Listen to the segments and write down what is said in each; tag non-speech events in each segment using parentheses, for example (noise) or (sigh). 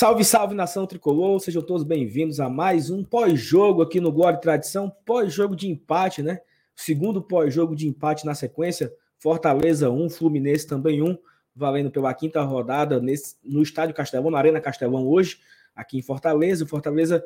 Salve, salve nação tricolor, sejam todos bem-vindos a mais um pós-jogo aqui no Glória e Tradição, pós-jogo de empate, né? Segundo pós-jogo de empate na sequência, Fortaleza 1, Fluminense também 1, valendo pela quinta rodada nesse, no Estádio Castelão, na Arena Castelão hoje, aqui em Fortaleza. Fortaleza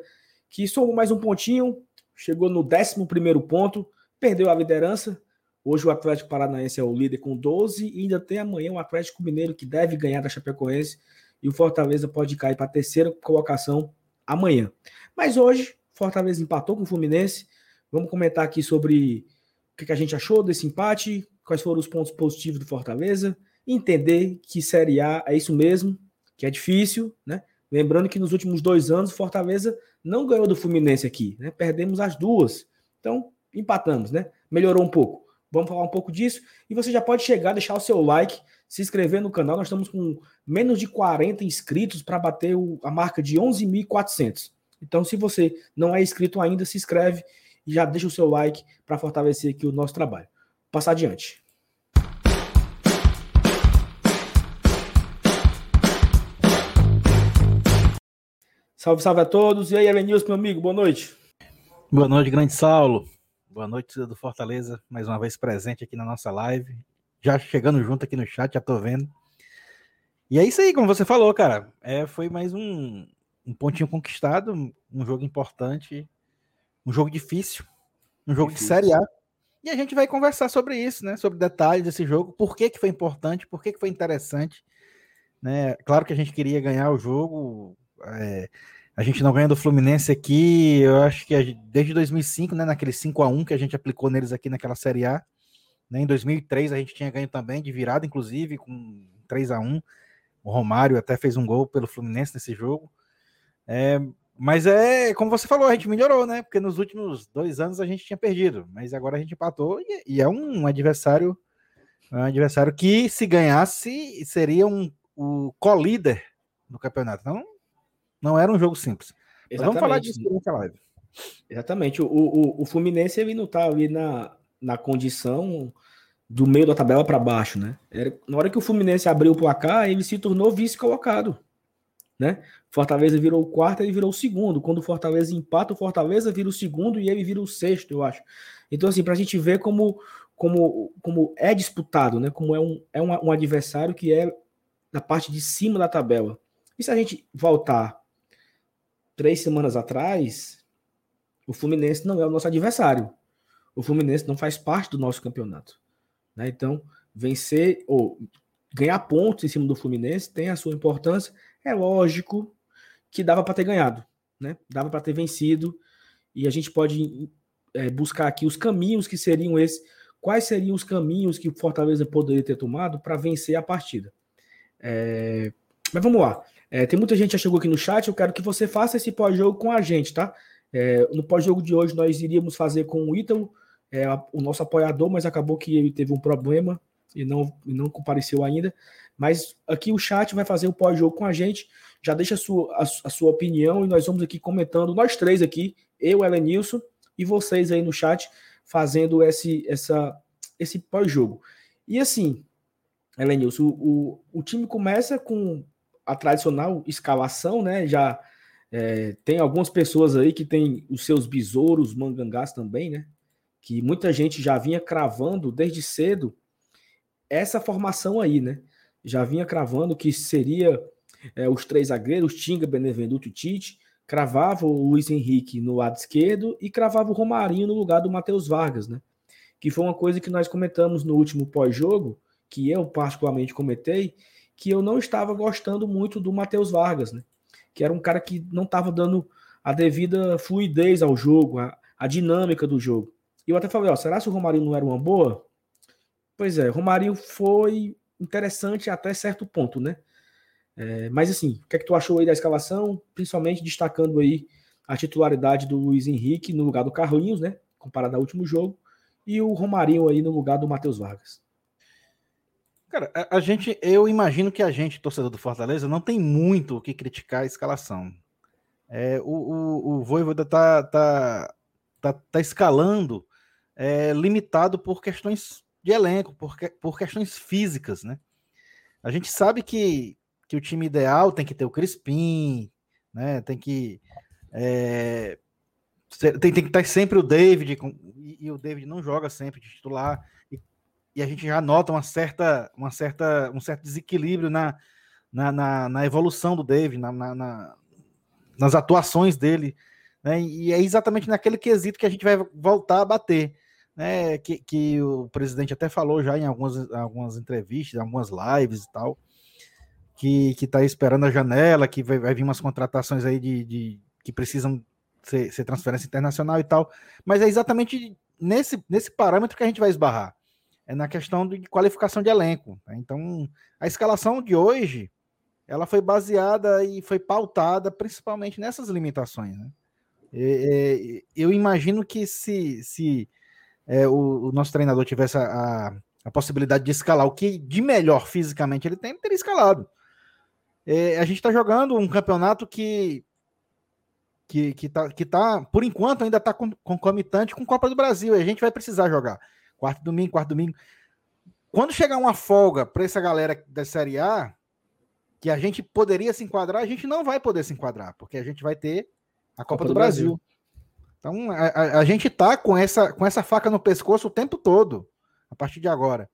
que somou mais um pontinho, chegou no 11 ponto, perdeu a liderança. Hoje o Atlético Paranaense é o líder com 12 e ainda tem amanhã o Atlético Mineiro que deve ganhar da Chapecoense e o Fortaleza pode cair para a terceira colocação amanhã. Mas hoje, Fortaleza empatou com o Fluminense. Vamos comentar aqui sobre o que a gente achou desse empate, quais foram os pontos positivos do Fortaleza, entender que Série A é isso mesmo, que é difícil, né? Lembrando que nos últimos dois anos, Fortaleza não ganhou do Fluminense aqui, né? Perdemos as duas. Então, empatamos, né? Melhorou um pouco. Vamos falar um pouco disso. E você já pode chegar, deixar o seu like, se inscrever no canal. Nós estamos com menos de 40 inscritos para bater o, a marca de 11.400. Então, se você não é inscrito ainda, se inscreve e já deixa o seu like para fortalecer aqui o nosso trabalho. Passar adiante. Salve, salve a todos. E aí, Elenilson, meu amigo, boa noite. Boa noite, grande Saulo. Boa noite, do Fortaleza, mais uma vez presente aqui na nossa live já chegando junto aqui no chat, já tô vendo. E é isso aí, como você falou, cara. É, foi mais um, um pontinho conquistado, um jogo importante, um jogo difícil, um jogo difícil. de Série A. E a gente vai conversar sobre isso, né? Sobre detalhes desse jogo, por que, que foi importante, por que, que foi interessante. Né? Claro que a gente queria ganhar o jogo. É, a gente não ganha do Fluminense aqui, eu acho que desde 2005, né? Naquele 5 a 1 que a gente aplicou neles aqui naquela Série A. Né? Em 2003 a gente tinha ganho também, de virada, inclusive, com 3 a 1 O Romário até fez um gol pelo Fluminense nesse jogo. É, mas é, como você falou, a gente melhorou, né? Porque nos últimos dois anos a gente tinha perdido, mas agora a gente empatou e, e é um adversário, um adversário que, se ganhasse, seria um, o co-líder do campeonato. Não, não era um jogo simples. vamos falar disso durante a live. Exatamente. O, o, o Fluminense ele não tá ali na, na condição do meio da tabela para baixo, né? Era, na hora que o Fluminense abriu o placar, ele se tornou vice-colocado, né? Fortaleza virou o quarto, ele virou o segundo. Quando o Fortaleza empata, o Fortaleza vira o segundo e ele vira o sexto, eu acho. Então, assim, para a gente ver como, como, como é disputado, né? Como é, um, é um, um adversário que é da parte de cima da tabela. E se a gente voltar três semanas atrás, o Fluminense não é o nosso adversário o Fluminense não faz parte do nosso campeonato. Né? Então, vencer ou ganhar pontos em cima do Fluminense tem a sua importância. É lógico que dava para ter ganhado, né? dava para ter vencido, e a gente pode é, buscar aqui os caminhos que seriam esses. Quais seriam os caminhos que o Fortaleza poderia ter tomado para vencer a partida? É, mas vamos lá. É, tem muita gente que já chegou aqui no chat. Eu quero que você faça esse pós-jogo com a gente, tá? É, no pós-jogo de hoje, nós iríamos fazer com o Ítalo é, o nosso apoiador, mas acabou que ele teve um problema e não, não compareceu ainda. Mas aqui o chat vai fazer o pós-jogo com a gente. Já deixa a sua, a, a, sua opinião e nós vamos aqui comentando, nós três aqui, eu, Elenilson, e vocês aí no chat, fazendo esse, essa, esse pós-jogo. E assim, Elenilson, o, o, o, time começa com a tradicional escalação, né? Já é, tem algumas pessoas aí que tem os seus besouros, mangangás também, né? Que muita gente já vinha cravando desde cedo essa formação aí, né? Já vinha cravando que seria é, os três zagueiros, Tinga, Benevenuto e Tite, cravava o Luiz Henrique no lado esquerdo e cravava o Romarinho no lugar do Matheus Vargas, né? Que foi uma coisa que nós comentamos no último pós-jogo, que eu particularmente comentei, que eu não estava gostando muito do Matheus Vargas, né? Que era um cara que não estava dando a devida fluidez ao jogo, a, a dinâmica do jogo. E eu até falei, ó, será que o Romarinho não era uma boa? Pois é, Romarinho foi interessante até certo ponto, né? É, mas assim, o que é que tu achou aí da escalação? Principalmente destacando aí a titularidade do Luiz Henrique no lugar do Carlinhos, né? Comparado ao último jogo. E o Romarinho aí no lugar do Matheus Vargas. Cara, a, a, gente, eu imagino que a gente, torcedor do Fortaleza, não tem muito o que criticar a escalação. É, o, o, o Voivoda tá, tá, tá, tá escalando é, limitado por questões de elenco, por, por questões físicas, né? A gente sabe que que o time ideal tem que ter o Crispim, né? Tem que é, tem, tem, que estar sempre o David, e, e, o David não joga sempre de titular, e, e, a gente já nota uma certa, uma certa, um certo desequilíbrio na, na, na, na evolução do David, na, na, nas atuações dele, né? E é exatamente naquele quesito que a gente vai voltar a bater. Né, que, que o presidente até falou já em algumas, algumas entrevistas, algumas lives e tal, que está esperando a janela, que vai, vai vir umas contratações aí de, de que precisam ser, ser, transferência internacional e tal. Mas é exatamente nesse, nesse parâmetro que a gente vai esbarrar. É na questão de qualificação de elenco. Né? Então, a escalação de hoje ela foi baseada e foi pautada principalmente nessas limitações. Né? E, e, eu imagino que se, se é, o, o, nosso treinador tivesse a, a, a, possibilidade de escalar o que de melhor fisicamente ele tem, ele teria escalado. É, a gente está jogando um campeonato que que, que, tá, que tá, por enquanto, ainda está concomitante com Copa do Brasil. E a gente vai precisar jogar. Quarto domingo, quarto domingo. Quando chegar uma folga para essa galera da Série A, que a gente poderia se enquadrar, a gente não vai poder se enquadrar, porque a gente vai ter a Copa, Copa do, do, Brasil. Brasil. Então, a, a, gente tá com essa, com essa faca no pescoço o tempo todo, a partir de agora.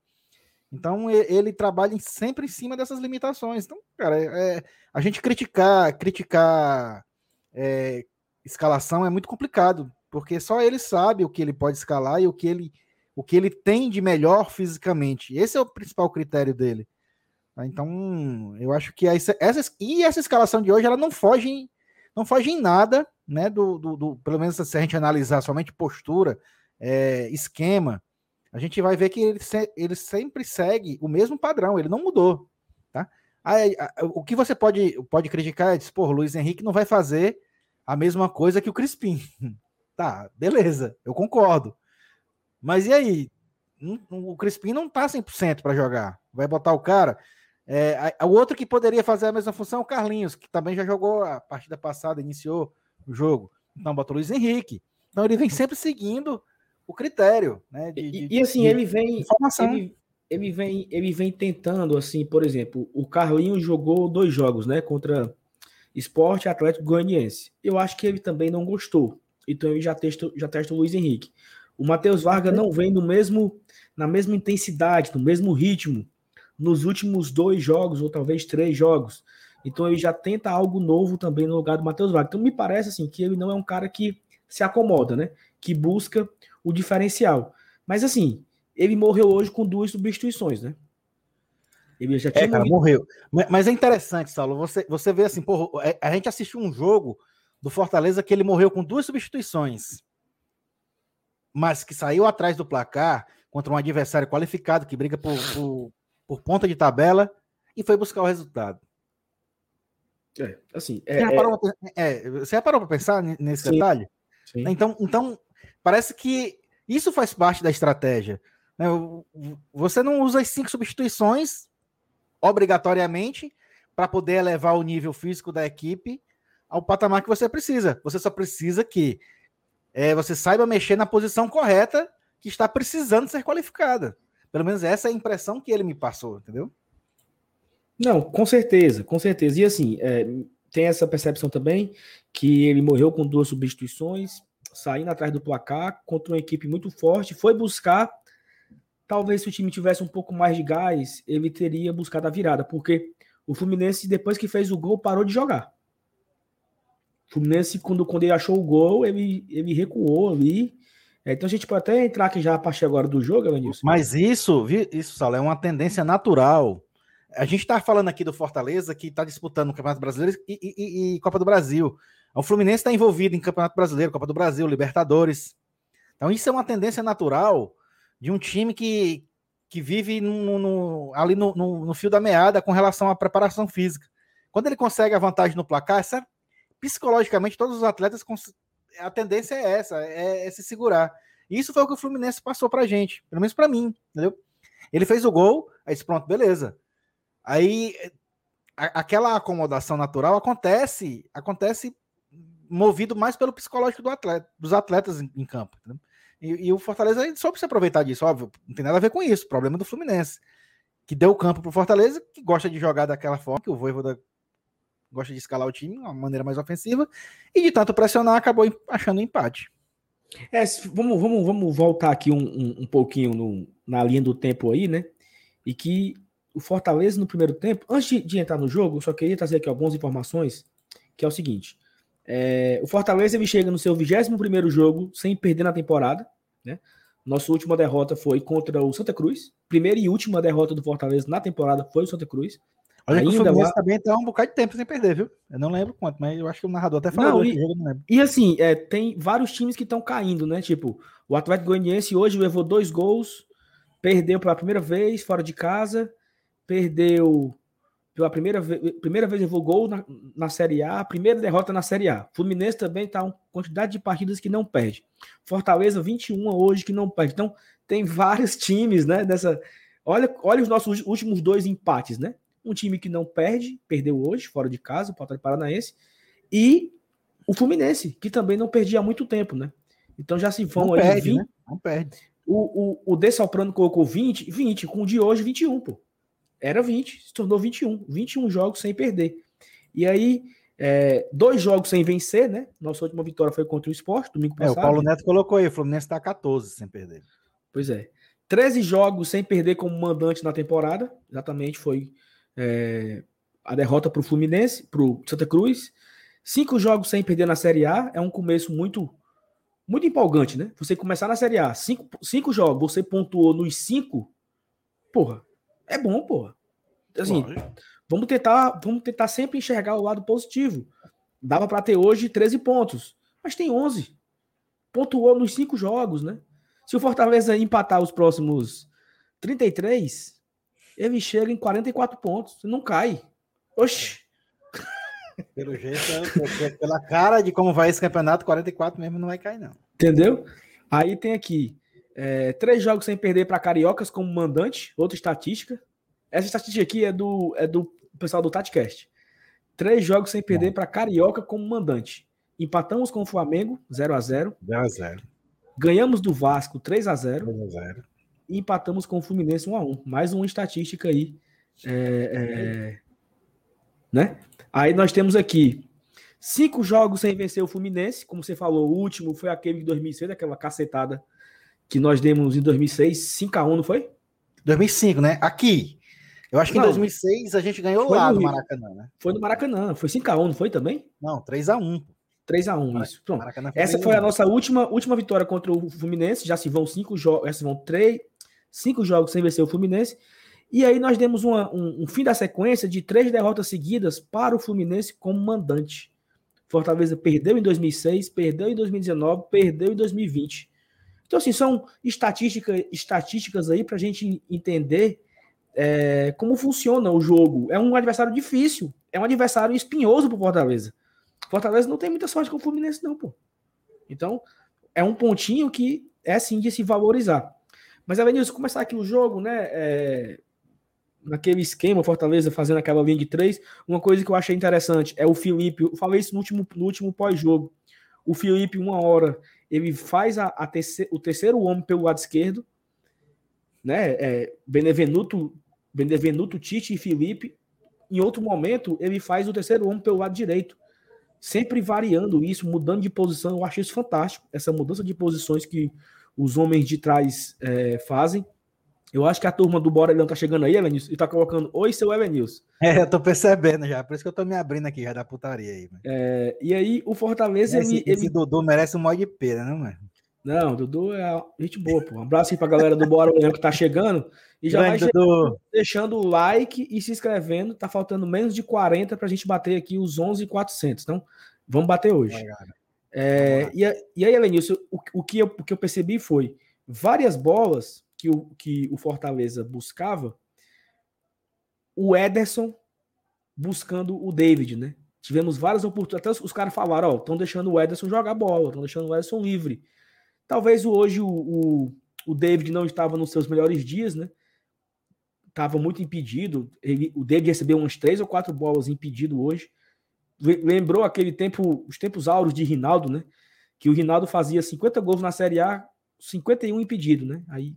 Então, ele, trabalha sempre em cima dessas limitações. Então, cara, é, é a gente criticar, criticar é, escalação é muito complicado, porque só ele sabe o que ele pode escalar e o que ele, o que ele tem de melhor fisicamente. Esse é o principal critério dele. Tá? Então, eu acho que essa, essa, e essa escalação de hoje ela não foge, não foge em nada, né? Do, do, do pelo menos se a gente analisar somente postura, é, esquema, a gente vai ver que ele, ele sempre segue o mesmo padrão, ele não mudou. Tá? Aí, o que você pode, pode criticar é dizer, pô, Luiz Henrique não vai fazer a mesma coisa que o Crispim. (laughs) tá, beleza, eu concordo. Mas e aí? O Crispim não tá 100% para jogar. Vai botar o cara. É, o outro que poderia fazer a mesma função é o Carlinhos, que também já jogou a partida passada, iniciou o jogo. Então botou o Luiz Henrique. Então ele vem sempre seguindo o critério, né? De, de, e, assim, de ele vem. Ele, ele vem, ele vem tentando, assim, por exemplo, o Carlinhos jogou dois jogos, né, contra Esporte Atlético Goianiense. Eu acho que ele também não gostou. Então ele já testa, já testa o Luiz Henrique. O Matheus Vargas não vem no mesmo, na mesma intensidade, no mesmo ritmo nos últimos dois jogos, ou talvez três jogos. Então ele já tenta algo novo também no lugar do Matheus Vargas. Então me parece assim que ele não é um cara que se acomoda, né? Que busca o diferencial. Mas assim, ele morreu hoje com duas substituições, né? Ele já tinha é, cara, morreu. Mas é interessante, Saulo, você, você vê assim, porra, é, a gente assistiu um jogo do Fortaleza que ele morreu com duas substituições, mas que saiu atrás do placar contra um adversário qualificado que briga por, por, por ponta de tabela e foi buscar o resultado. É, assim, é, você, parou, é... é, você já parou para pensar nesse sim, detalhe? Sim. Então, então, parece que isso faz parte da estratégia. Né? Você não usa as cinco substituições obrigatoriamente para poder elevar o nível físico da equipe ao patamar que você precisa. Você só precisa que é, você saiba mexer na posição correta que está precisando ser qualificada. Pelo menos essa é a impressão que ele me passou, entendeu? Não, com certeza, com certeza. E assim, é, tem essa percepção também que ele morreu com duas substituições, saindo atrás do placar contra uma equipe muito forte, foi buscar talvez se o time tivesse um pouco mais de gás, ele teria buscado a virada, porque o Fluminense, depois que fez o gol, parou de jogar. O Fluminense, quando, quando ele achou o gol, ele, ele recuou ali. É, então a gente pode até entrar aqui já a partir agora do jogo, Evanilson. Mas isso, isso, Saulo, é uma tendência natural. A gente está falando aqui do Fortaleza, que está disputando o Campeonato Brasileiro e, e, e Copa do Brasil. O Fluminense está envolvido em Campeonato Brasileiro, Copa do Brasil, Libertadores. Então isso é uma tendência natural de um time que, que vive no, no, ali no, no, fio da meada com relação à preparação física. Quando ele consegue a vantagem no placar, essa, psicologicamente, todos os atletas, a tendência é essa, é, é se segurar. Isso foi o que o Fluminense passou pra gente, pelo menos para mim, entendeu? Ele fez o gol, aí disse, pronto, beleza. Aí a, aquela acomodação natural acontece, acontece movido mais pelo psicológico do atleta, dos atletas em, em campo. Entendeu? E, e, o Fortaleza soube se aproveitar disso, óbvio, não tem nada a ver com isso, problema do Fluminense. que deu campo pro Fortaleza, que gosta de jogar daquela forma, que o Voivoda gosta de escalar o time uma maneira mais ofensiva, e de tanto pressionar, acabou achando um empate. É, vamos, vamos, vamos voltar aqui um, um, um pouquinho no, na linha do tempo aí, né? E que o Fortaleza no primeiro tempo, antes de, de entrar no jogo, eu só queria trazer aqui algumas informações, que é o seguinte. É, o Fortaleza ele chega no seu 21 primeiro jogo sem perder na temporada, né? Nossa última derrota foi contra o Santa Cruz. Primeira e última derrota do Fortaleza na temporada foi o Santa Cruz. Olha Ainda que o Fluminense lá... também tá um bocado de tempo sem perder, viu? Eu não lembro quanto, mas eu acho que o narrador até falou. Não, e, jogo, não e assim, é, tem vários times que estão caindo, né? Tipo, o Atlético Goianiense hoje levou dois gols, perdeu pela primeira vez fora de casa, perdeu pela primeira vez, primeira vez levou gol na, na Série A, primeira derrota na Série A. Fluminense também tá uma quantidade de partidas que não perde. Fortaleza 21 hoje que não perde. Então, tem vários (laughs) times, né, dessa Olha, olha os nossos últimos dois empates, né? Um time que não perde, perdeu hoje, fora de casa, o Atlético Paranaense, e o Fluminense, que também não perdia há muito tempo, né? Então já se vão não aí perde, 20, né? Não perde. O, o, o Dessalprano colocou 20, 20, com o de hoje 21, pô. Era 20, se tornou 21. 21 jogos sem perder. E aí, é, dois jogos sem vencer, né? Nossa última vitória foi contra o Esporte, domingo passado. É, o Paulo Neto colocou aí, o Fluminense tá 14 sem perder. Pois é. 13 jogos sem perder como mandante na temporada, exatamente foi é, a derrota para o Fluminense, para o Santa Cruz. Cinco jogos sem perder na Série A é um começo muito muito empolgante, né? Você começar na Série A, cinco, cinco jogos, você pontuou nos cinco, porra, é bom, porra. Assim, vamos tentar, vamos tentar sempre enxergar o lado positivo. Dava para ter hoje 13 pontos, mas tem 11. Pontuou nos cinco jogos, né? Se o Fortaleza empatar os próximos 33, ele chega em 44 pontos. Não cai. Oxi. (laughs) Pelo jeito, pela cara de como vai esse campeonato, 44 mesmo não vai cair, não. Entendeu? Aí tem aqui é, três jogos sem perder para Cariocas como mandante, outra estatística. Essa estatística aqui é do, é do pessoal do TatiCast. Três jogos sem perder para Carioca como mandante. Empatamos com o Flamengo, 0 a 0 0 a 0 Ganhamos do Vasco 3 a 0 3 a 0 e empatamos com o Fluminense 1 a 1 Mais uma estatística aí. É, é, né? Aí nós temos aqui cinco jogos sem vencer o Fluminense. Como você falou, o último foi aquele de 2006, aquela cacetada que nós demos em 2006, 5 a 1 não foi? 2005, né? Aqui. Eu acho que não, em 2006 a gente ganhou lá no, no Maracanã, né? Foi no Maracanã. Foi 5 a 1 não foi também? Não, 3 a 1 3x1, isso. Pronto. Essa foi a nossa última, última vitória contra o Fluminense. Já se vão cinco jogos, já se vão três, cinco jogos sem vencer o Fluminense. E aí nós demos uma, um, um, fim da sequência de três derrotas seguidas para o Fluminense como mandante. Fortaleza perdeu em 2006, perdeu em 2019, perdeu em 2020. Então, assim, são estatística, estatísticas aí para a gente entender é, como funciona o jogo. É um adversário difícil, é um adversário espinhoso para Fortaleza. Fortaleza não tem muita sorte com o Fluminense, não, pô. Então, é um pontinho que é sim de se valorizar. Mas, Avenilson, começar aqui o jogo, né? É, naquele esquema, Fortaleza fazendo aquela linha de três. Uma coisa que eu achei interessante é o Felipe. Eu falei isso no último, no último pós-jogo. O Felipe, uma hora, ele faz a, a terceiro, o terceiro homem pelo lado esquerdo, né? É, Benevenuto, Benevenuto, Tite e Felipe. Em outro momento, ele faz o terceiro homem pelo lado direito sempre variando isso, mudando de posição. Eu acho isso fantástico, essa mudança de posições que os homens de trás é, fazem. Eu acho que a turma do Bora Leão tá chegando aí, Elenilson, e tá colocando Oi, seu Elenilson. (laughs) É, eu tô percebendo já, por isso que eu tô me abrindo aqui já da putaria aí. É, e aí, o Fortaleza. Esse, ele, esse ele... Dudu merece um mod de pera, né, mano? Não, Dudu é gente boa, pô. Um abraço aí pra galera do Bora Leão que tá chegando. E já Grande, vai chegando, deixando o like e se inscrevendo. Tá faltando menos de 40 pra gente bater aqui os 11,400. Então, vamos bater hoje. É, e, e aí, Elenilson, o, o, que eu, o que eu percebi foi várias bolas que o, que o Fortaleza buscava, o Ederson buscando o David, né? Tivemos várias oportunidades. Até os, os caras falaram, ó, estão deixando o Ederson jogar bola, estão deixando o Ederson livre. Talvez hoje o, o, o, David não estava nos seus melhores dias, né? Estava muito impedido. Ele, o David recebeu umas três ou quatro bolas impedido hoje. Lembrou aquele tempo, os tempos áureos de Rinaldo, né? Que o Rinaldo fazia 50 gols na Série A, 51 impedido, né? Aí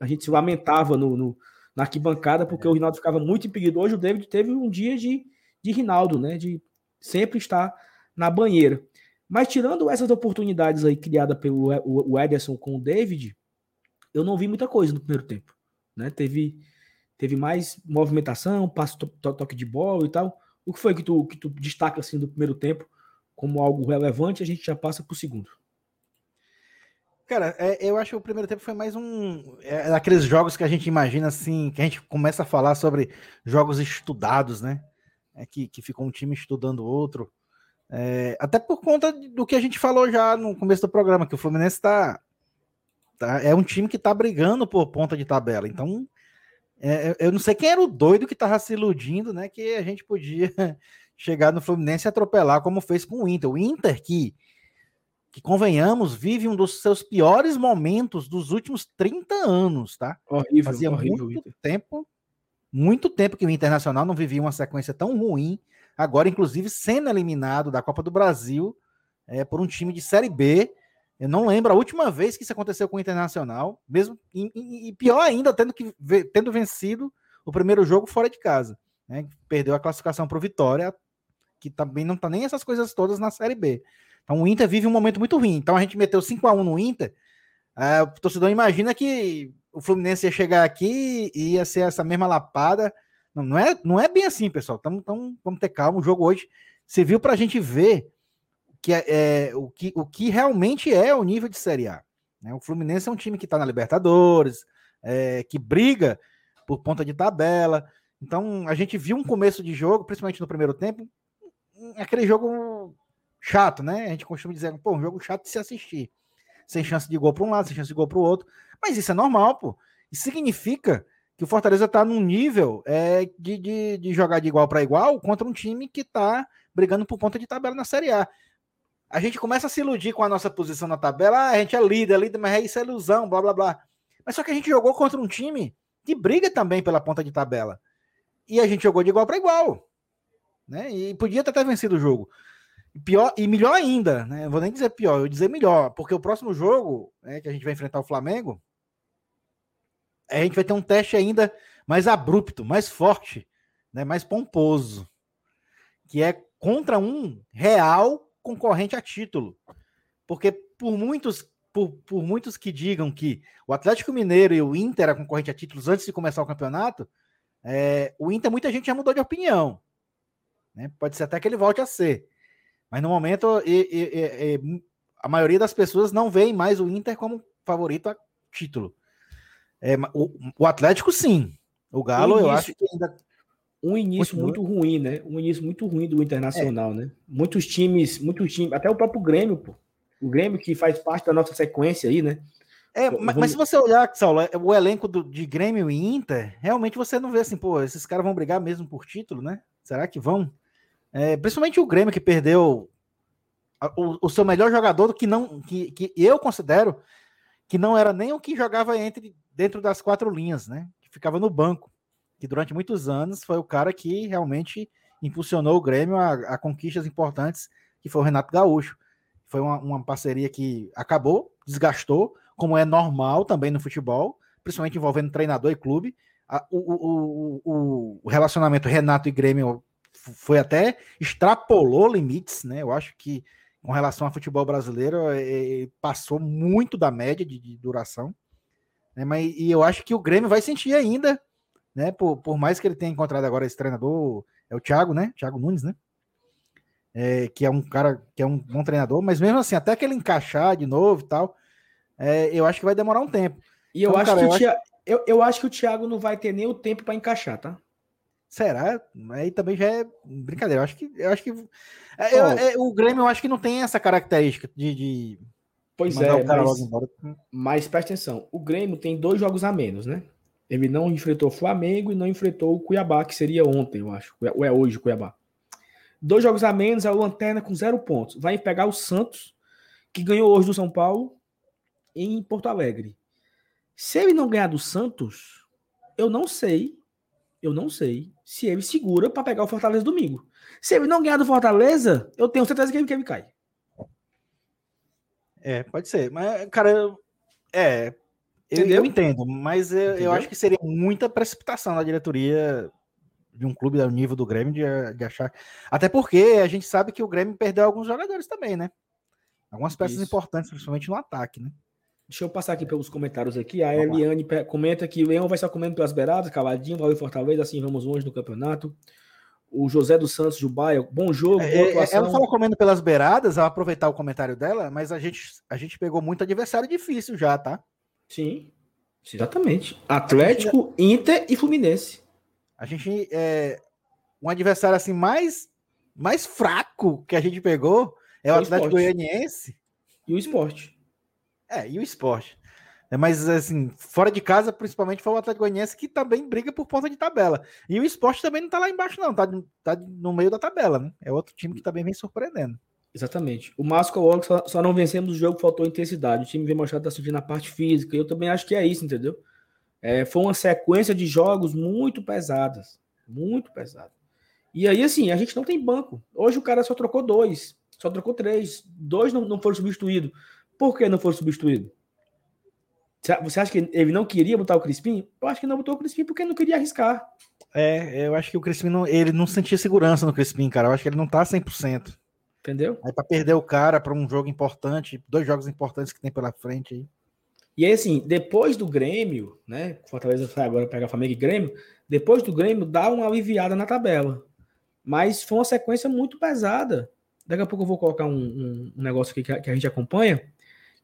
a gente se lamentava no, no, na arquibancada, porque é. o Rinaldo ficava muito impedido. Hoje o David teve um dia de, de Rinaldo, né? De sempre estar na banheira. Mas tirando essas oportunidades aí criadas pelo o Ederson com o David, eu não vi muita coisa no primeiro tempo. Né? Teve, teve mais movimentação, passo, to, toque de bola e tal. O que foi que tu, que tu destaca assim do primeiro tempo como algo relevante? A gente já passa para o segundo. Cara, é, eu acho que o primeiro tempo foi mais um. É, aqueles jogos que a gente imagina assim, que a gente começa a falar sobre jogos estudados, né? É que, que fica um time estudando o outro. É, até por conta do que a gente falou já no começo do programa, que o Fluminense tá, tá é um time que tá brigando por ponta de tabela. Então, é, eu não sei quem era o doido que tava se iludindo, né? Que a gente podia (laughs) chegar no Fluminense e atropelar, como fez com o Inter. O Inter que que convenhamos, vive um dos seus piores momentos dos últimos 30 anos, tá? Horrível, Fazia horrível, muito tempo, muito tempo que o Internacional não vivia uma sequência tão ruim, agora inclusive sendo eliminado da Copa do Brasil é, por um time de Série B. Eu não lembro a última vez que isso aconteceu com o Internacional, mesmo e, e pior ainda, tendo que tendo vencido o primeiro jogo fora de casa, né? Perdeu a classificação para o Vitória, que também não tá nem essas coisas todas na Série B. Então o Inter vive um momento muito ruim. Então a gente meteu 5 a 1 no Inter. Uh, o torcedor imagina que o Fluminense ia chegar aqui e ia ser essa mesma lapada. Não, não, é, não é bem assim, pessoal. Tamo, vamos ter calma. O jogo hoje serviu para a gente ver que é, é, o, que, o que realmente é o nível de Série A. Né? O Fluminense é um time que está na Libertadores, é, que briga por ponta de tabela. Então a gente viu um começo de jogo, principalmente no primeiro tempo, aquele jogo chato, né? A gente costuma dizer, pô, um jogo chato de se assistir. Sem chance de gol para um lado, sem chance de gol para o outro. Mas isso é normal, pô. Isso significa que o Fortaleza está num nível é, de, de, de, jogar de igual para igual contra um time que está brigando por conta de tabela na Série A. A gente começa a se iludir com a nossa posição na tabela, ah, a gente é líder, líder, mas é isso é ilusão, blá blá blá. Mas só que a gente jogou contra um time que briga também pela ponta de tabela. E a gente jogou de igual para igual. Né? E podia ter até vencido o jogo. Pior, e melhor ainda, né? vou nem dizer pior, eu vou dizer melhor, porque o próximo jogo né, que a gente vai enfrentar o Flamengo, a gente vai ter um teste ainda mais abrupto, mais forte, né, mais pomposo, que é contra um real concorrente a título. Porque por muitos, por, por muitos que digam que o Atlético Mineiro e o Inter eram concorrente a títulos antes de começar o campeonato, é, o Inter muita gente já mudou de opinião. Né? Pode ser até que ele volte a ser. Mas no momento, e, e, e, a maioria das pessoas não veem mais o Inter como favorito a título. É, o, o, Atlético, sim. O Galo, início, eu acho que ainda. Um início muito ruim, né? Um início muito ruim do Internacional, é. né? Muitos times, muitos times, até o próprio Grêmio, pô. O Grêmio que faz parte da nossa sequência aí, né? É, mas, vamos... mas, se você olhar, Saulo, é, o elenco do, de Grêmio e Inter, realmente você não vê assim, pô, esses caras vão brigar mesmo por título, né? Será que vão? É, principalmente o Grêmio, que perdeu o, o, seu melhor jogador, que, não, que, que eu considero que não era nem o que jogava entre dentro das quatro linhas, né? Que ficava no banco. Que durante muitos anos foi o cara que realmente impulsionou o Grêmio a, a conquistas importantes, que foi o Renato Gaúcho. Foi uma, uma parceria que acabou, desgastou, como é normal também no futebol, principalmente envolvendo treinador e clube. o, o, o, o, relacionamento Renato e Grêmio foi até extrapolou limites, né? Eu acho que com relação ao futebol brasileiro é, passou muito da média de, de duração, né? Mas e eu acho que o Grêmio vai sentir ainda, né? Por, por mais que ele tenha encontrado agora esse treinador, é o Thiago, né? Thiago Nunes, né? É, que é um cara que é um bom treinador, mas mesmo assim, até que ele encaixar de novo e tal, é, eu acho que vai demorar um tempo. E eu, então, acho, cara, que eu, acho... Eu, eu acho que o Thiago não vai ter nem o tempo para encaixar, tá? Será? Aí também já é brincadeira. Eu acho que. Eu acho que é, eu, é, o Grêmio eu acho que não tem essa característica de. de pois é, mas, mas presta atenção. O Grêmio tem dois jogos a menos, né? Ele não enfrentou o Flamengo e não enfrentou o Cuiabá, que seria ontem, eu acho. Ou é hoje o Cuiabá. Dois jogos a menos, é o Lanterna com zero pontos. Vai pegar o Santos, que ganhou hoje do São Paulo, em Porto Alegre. Se ele não ganhar do Santos, eu não sei eu não sei se ele segura para pegar o Fortaleza domingo. Se ele não ganhar do Fortaleza, eu tenho certeza que ele, que ele cai. É, pode ser. Mas, cara, é. Eu, eu, entendo, mas eu, eu, acho que seria muita precipitação da diretoria de um clube do nível do Grêmio de, de, achar. Até porque a gente sabe que o Grêmio perdeu alguns jogadores também, né? Algumas peças Isso. importantes, principalmente no ataque, né? Deixa eu passar aqui pelos comentários aqui. A Eliane comenta que o Leão vai estar comendo pelas beiradas, caladinho, valeu Fortaleza, assim vamos longe no campeonato. O José dos Santos Jubaia, bom jogo, é, é Ela fala comendo pelas beiradas, ao aproveitar o comentário dela, mas a gente, a gente pegou muito adversário difícil já, tá? Sim, exatamente. Atlético, Inter e Fluminense. A gente é um adversário assim mais mais fraco que a gente pegou é o, o Atlético Goianiense e o Esporte. É, e o Esporte. É, mas assim, fora de casa, principalmente foi o Atlético Goianiense que também briga por ponta de tabela. E o Esporte também não tá lá embaixo não, tá, tá no meio da tabela, né? É outro time que também vem surpreendendo. Exatamente. O Márcio só, só não vencemos o jogo, faltou intensidade. O time vem mostrando que tá sentindo a parte física. Eu também acho que é isso, entendeu? É, foi uma sequência de jogos muito pesadas. Muito pesadas. E aí, assim, a gente não tem banco. Hoje o cara só trocou dois, só trocou três. Dois não, não foram substituídos. Por que não foram substituídos? Você acha que ele não queria botar o Crispim? Eu acho que não botou o Crispim porque não queria arriscar. É, eu acho que o Crispim não, ele não sentia segurança no Crispim, cara. Eu acho que ele não tá 100%. Entendeu? Aí para perder o cara para um jogo importante, dois jogos importantes que tem pela frente aí. E aí, assim, depois do Grêmio, né? Fortaleza vai agora pegar Flamengo e Grêmio. Depois do Grêmio, dá uma aliviada na tabela. Mas foi uma sequência muito pesada. Daqui a pouco eu vou colocar um, um, um negócio aqui que a, que a, gente acompanha,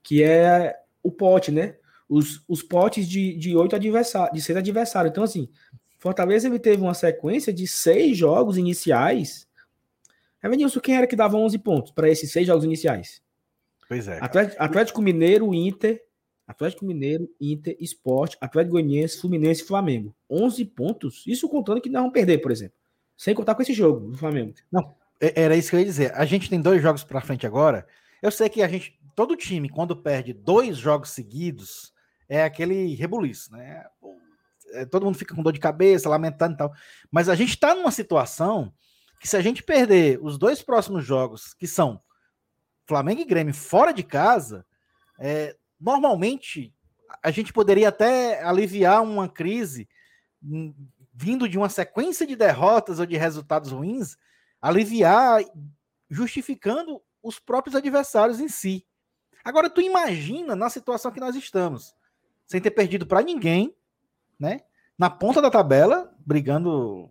que é o pote, né? Os, os potes de, de oito adversários, de seis adversários. Então, assim, Fortaleza ele teve uma sequência de seis jogos iniciais Evanilson, quem era que dava 11 pontos para esses seis jogos iniciais? Pois é. Atlético, Atlético, Mineiro, Inter, Atlético Mineiro, Inter, Esporte, Atlético Goianiense, Fluminense e Flamengo. 11 pontos, isso contando que não vão perder, por exemplo. Sem contar com esse jogo do Flamengo. Não, era isso que eu ia dizer. A gente tem dois jogos para frente agora. Eu sei que a gente, todo time, quando perde dois jogos seguidos, é aquele rebuliço, né? É, todo mundo fica com dor de cabeça, lamentando e tal. Mas a gente está numa situação que se a gente perder os dois próximos jogos, que são Flamengo e Grêmio fora de casa, é, normalmente a gente poderia até aliviar uma crise hum, vindo de uma sequência de derrotas ou de resultados ruins, aliviar justificando os próprios adversários em si. Agora tu imagina na situação que nós estamos, sem ter perdido para ninguém, né? Na ponta da tabela, brigando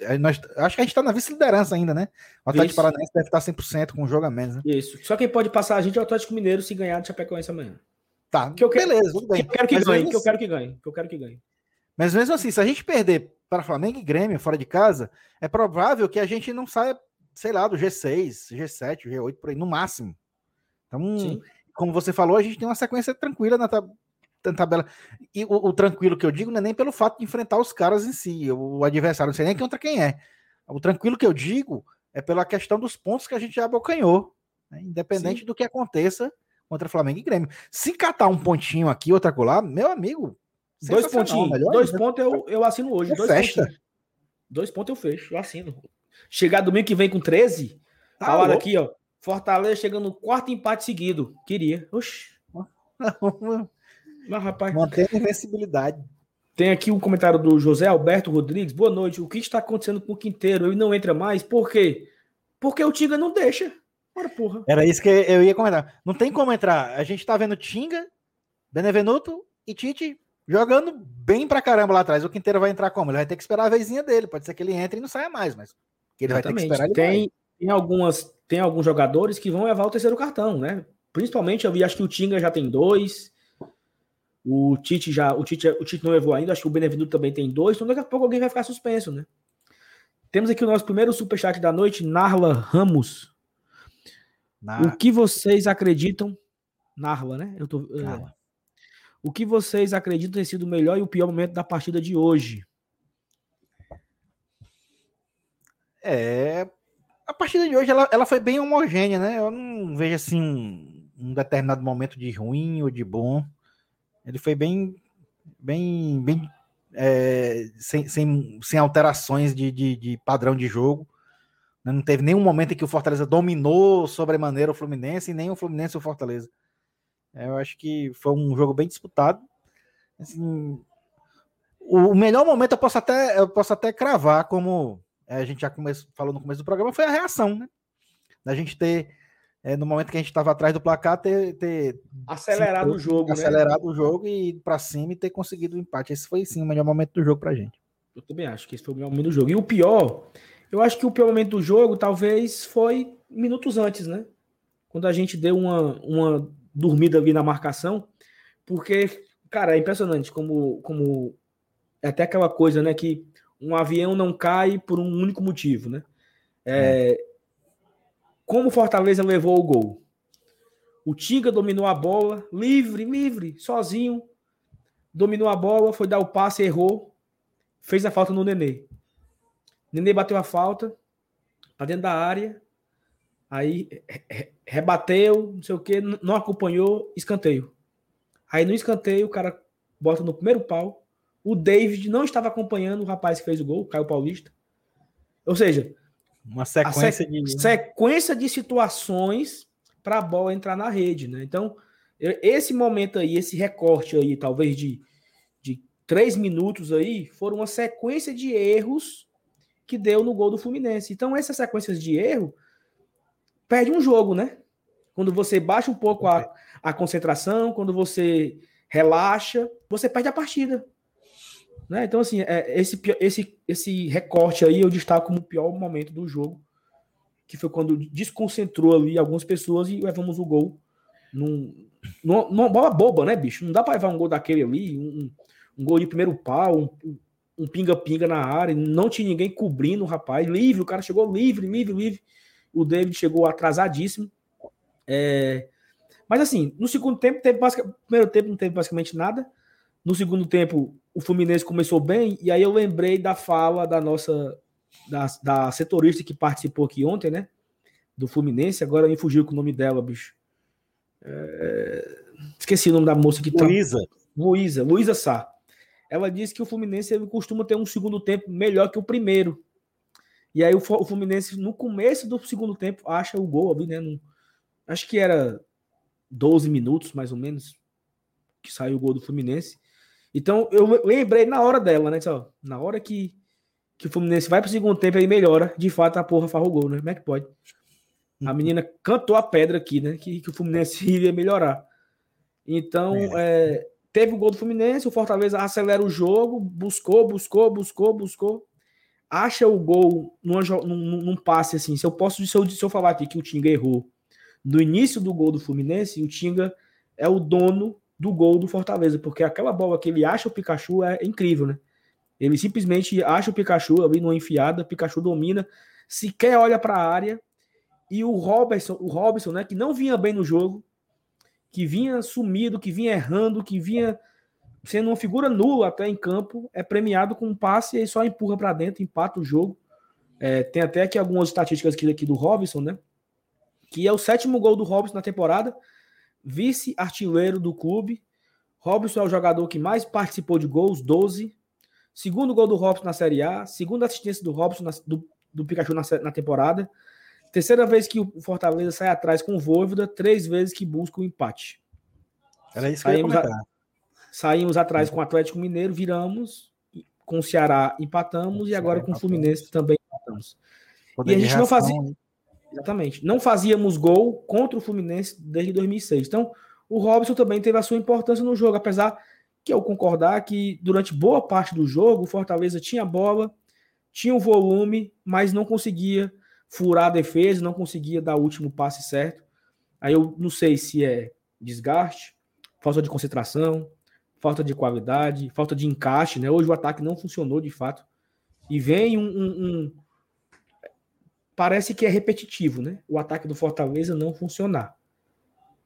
é, nós, acho que a gente está na vice-liderança ainda, né? O Atlético. Paranaense deve estar 100% com o jogo a menos. Né? Isso. Só quem pode passar a gente é o Atlético Mineiro se ganhar de Chapecoense amanhã. Tá, que eu quero, beleza, tudo bem. Que eu quero que Mas ganhe, que eu quero que ganhe, que eu quero que ganhe. Mas mesmo assim, se a gente perder para Flamengo e Grêmio fora de casa, é provável que a gente não saia, sei lá, do G6, G7, G8 por aí, no máximo. Então, Sim. Como você falou, a gente tem uma sequência tranquila na, tabela. E o, o, tranquilo que eu digo não é nem pelo fato de enfrentar os caras em si, o adversário, não sei nem contra quem é. O tranquilo que eu digo é pela questão dos pontos que a gente já abocanhou, né? independente Sim. do que aconteça contra Flamengo e Grêmio. Se catar um pontinho aqui, outra colar, meu amigo. Dois pontinhos. Dois pontos eu, eu assino hoje. É dois festa. Pontos. Dois pontos eu fecho, eu assino. Chegar domingo que vem com 13, tá falaram aqui, ó. Fortaleza chegando no quarto empate seguido. Queria. Oxi. (laughs) Mas, rapaz. Mantém a invencibilidade. Tem aqui um comentário do José Alberto Rodrigues. Boa noite. O que está acontecendo com o Quinteiro? Ele não entra mais? Por quê? Porque o Tinga não deixa. Ora, porra. Era isso que eu ia comentar. Não tem como entrar. A gente tá vendo Tinga, Benevenuto e Tite jogando bem pra caramba lá atrás. O Quinteiro vai entrar como? Ele vai ter que esperar a vezinha dele. Pode ser que ele entre e não saia mais, mas ele Exatamente. vai ter que esperar. Ele tem, tem, algumas, tem alguns jogadores que vão levar o terceiro cartão, né? Principalmente eu vi, acho que o Tinga já tem dois. O Tite já, o Tite, o Tite não levou ainda, acho que o Benevenuto também tem dois, então daqui a pouco alguém vai ficar suspenso, né? Temos aqui o nosso primeiro superchat da noite, Narla Ramos. Na... O que vocês acreditam? Narla, né? Eu tô, é... O que vocês acreditam ter sido o melhor e o pior momento da partida de hoje? É. A partida de hoje ela, ela foi bem homogênea, né? Eu não vejo assim um, um determinado momento de ruim ou de bom. Ele foi bem, bem, bem é, sem, sem, sem alterações de, de, de, padrão de jogo. Né? Não teve nenhum momento em que o Fortaleza dominou sobremaneira o Fluminense e nem o Fluminense o Fortaleza. É, eu acho que foi um jogo bem disputado. Assim, o melhor momento eu posso até, eu posso até cravar, como a gente já falou no começo do programa, foi a reação, né? Da gente ter, é, no momento que a gente estava atrás do placar, ter, ter acelerado o jogo, acelerado né? o jogo e ir para cima e ter conseguido o empate. Esse foi sim o melhor momento do jogo pra gente. Eu também acho que esse foi o melhor momento do jogo. E o pior, eu acho que o pior momento do jogo talvez foi minutos antes, né? Quando a gente deu uma, uma dormida ali na marcação, porque, cara, é impressionante como, como é até aquela coisa, né, que um avião não cai por um único motivo, né? É. Como Fortaleza levou o gol? O Tinga dominou a bola, livre, livre, sozinho. Dominou a bola, foi dar o passe, errou. Fez a falta no Nenê. Nenê bateu a falta, tá dentro da área. Aí rebateu, não sei o que, não acompanhou, escanteio. Aí no escanteio, o cara bota no primeiro pau. O David não estava acompanhando o rapaz que fez o gol, Caio Paulista. Ou seja, uma sequência de sequência de situações para a bola entrar na rede, né? Então, esse momento aí, esse recorte aí, talvez de, de três minutos aí, foram uma sequência de erros que deu no gol do Fluminense. Então, essas sequências de erro perde um jogo, né? Quando você baixa um pouco a, a concentração, quando você relaxa, você perde a partida. Né? Então, assim, é, esse, esse, esse recorte aí eu destaco como o pior momento do jogo, que foi quando desconcentrou ali algumas pessoas e levamos o gol num, numa bola boba, né, bicho? Não dá para levar um gol daquele ali, um, um gol de primeiro pau, um pinga-pinga um na área, não tinha ninguém cobrindo o rapaz, livre, o cara chegou livre, livre, livre. O David chegou atrasadíssimo. É... Mas assim, no segundo tempo, teve basic... primeiro tempo não teve basicamente nada. No segundo tempo, o Fluminense começou bem, e aí eu lembrei da fala da nossa da, da setorista que participou aqui ontem, né? Do Fluminense, agora me fugiu com o nome dela, bicho. É... Esqueci o nome da moça que tá- Luísa. Tá... Luísa, Luísa Sá. Ela disse que o Fluminense ele costuma ter um segundo tempo melhor que o primeiro. E aí o, o Fluminense, no começo do segundo tempo, acha o gol ali, né? No, acho que era 12 minutos, mais ou menos, que saiu o gol do Fluminense. Então, eu lembrei na hora dela, né? Só, na hora que, que o Fluminense vai pro segundo tempo, ele melhora. De fato, a porra farra o gol, né? Como é que pode? A menina cantou a pedra aqui, né? Que, que o Fluminense (laughs) iria melhorar. Então, é. É, teve o gol do Fluminense, o Fortaleza acelera o jogo, buscou, buscou, buscou, buscou. Acha o gol numa, num, num passe assim. Se eu posso, se eu, se eu falar aqui que o Tinga errou no início do gol do Fluminense, o Tinga é o dono do gol do Fortaleza, porque aquela bola que ele acha o Pikachu é incrível, né? Ele simplesmente acha o Pikachu ali numa enfiada, Pikachu domina, sequer olha para a área, e o Robson, o Robson, né, que não vinha bem no jogo, que vinha sumido, que vinha errando, que vinha sendo uma figura nula até em campo, é premiado com um passe e só empurra para dentro, empata o jogo. É, tem até aqui algumas estatísticas aqui, aqui do Robson, né? Que é o sétimo gol do Robson na temporada vice-artilheiro do clube. Robson é o jogador que mais participou de gols, 12. Segundo gol do Robson na Série A. Segunda assistência do Robson, na, do, do Pikachu na, na, temporada. Terceira vez que o Fortaleza sai atrás com o Voivoda. Três vezes que busca o empate. Era isso que saímos, eu ia a, saímos atrás com o Atlético Mineiro, viramos. Com o Ceará empatamos. e agora com o Fluminense também empatamos. Poder e a gente não fazia... Exatamente. Não fazíamos gol contra o Fluminense desde 2006. Então, o Robson também teve a sua importância no jogo, apesar que eu concordar que durante boa parte do jogo o Fortaleza tinha bola, tinha o volume, mas não conseguia furar a defesa, não conseguia dar o último passe certo. Aí eu não sei se é desgaste, falta de concentração, falta de qualidade, falta de encaixe, né? Hoje o ataque não funcionou de fato. E vem um, um, um parece que é repetitivo, né? O ataque do Fortaleza não funcionar.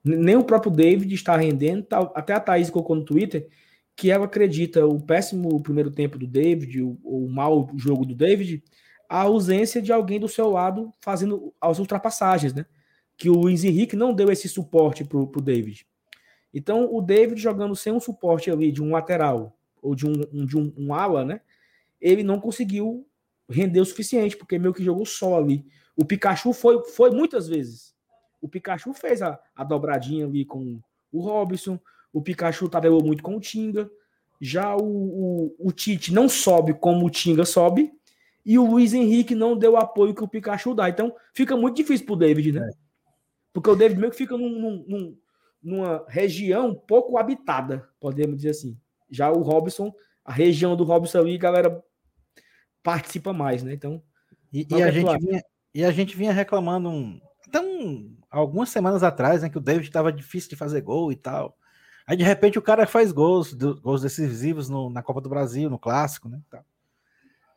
Nem o próprio David está rendendo, até a Thaís colocou no Twitter que ela acredita o péssimo primeiro tempo do David, o, o mau jogo do David, a ausência de alguém do seu lado fazendo as ultrapassagens, né? Que o Luiz Henrique não deu esse suporte para o David. Então, o David jogando sem um suporte ali de um lateral ou de um, de um, um ala, né? Ele não conseguiu rendeu o suficiente, porque meio que jogou só ali. O Pikachu foi, foi muitas vezes. O Pikachu fez a, a dobradinha ali com o Robson. O Pikachu tabelou muito com o Tinga. Já o, o, o Tite não sobe como o Tinga sobe. E o Luiz Henrique não deu o apoio que o Pikachu dá. Então fica muito difícil pro David, né? É. Porque o David meio que fica num, num, numa região pouco habitada, podemos dizer assim. Já o Robson, a região do Robson ali, galera participa mais, né? Então. E, e a, gente vinha, e a gente vinha reclamando um, então, algumas semanas atrás, né, que o David estava difícil de fazer gol e tal. Aí de repente o cara faz gols, gols decisivos no, na Copa do Brasil, no clássico, né? Tal.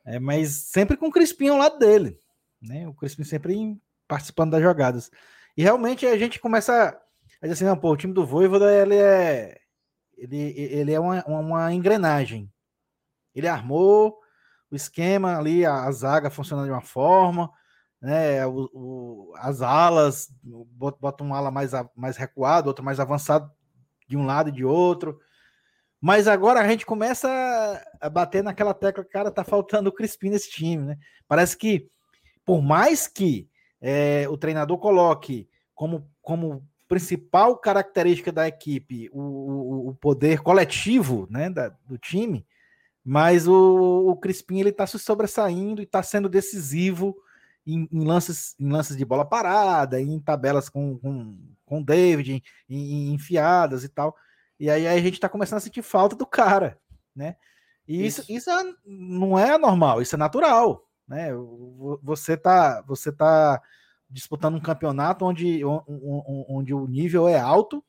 É, mas sempre com o Crispim ao lado dele, né? O Crispim sempre participando das jogadas. E realmente a gente começa a dizer assim, não, pô, o time do Voivoda, ele é ele, ele é uma, uma engrenagem. Ele armou esquema ali, a, a zaga funcionando de uma forma, né? O, o, as alas, bota, bota um ala mais, mais recuado, outro mais avançado de um lado e de outro. Mas agora a gente começa a bater naquela tecla, cara, tá faltando o Crispim nesse time, né? Parece que, por mais que é, o treinador coloque como, como principal característica da equipe o, o, o poder coletivo né, da, do time, mas o, o Crispim ele está se sobressaindo e está sendo decisivo em, em, lances, em lances de bola parada, em tabelas com, com, com David, em, em enfiadas e tal. E aí, aí a gente está começando a sentir falta do cara, né? E isso, isso, isso é, não é normal, isso é natural, né? Você tá, você tá disputando um campeonato onde, onde o nível é alto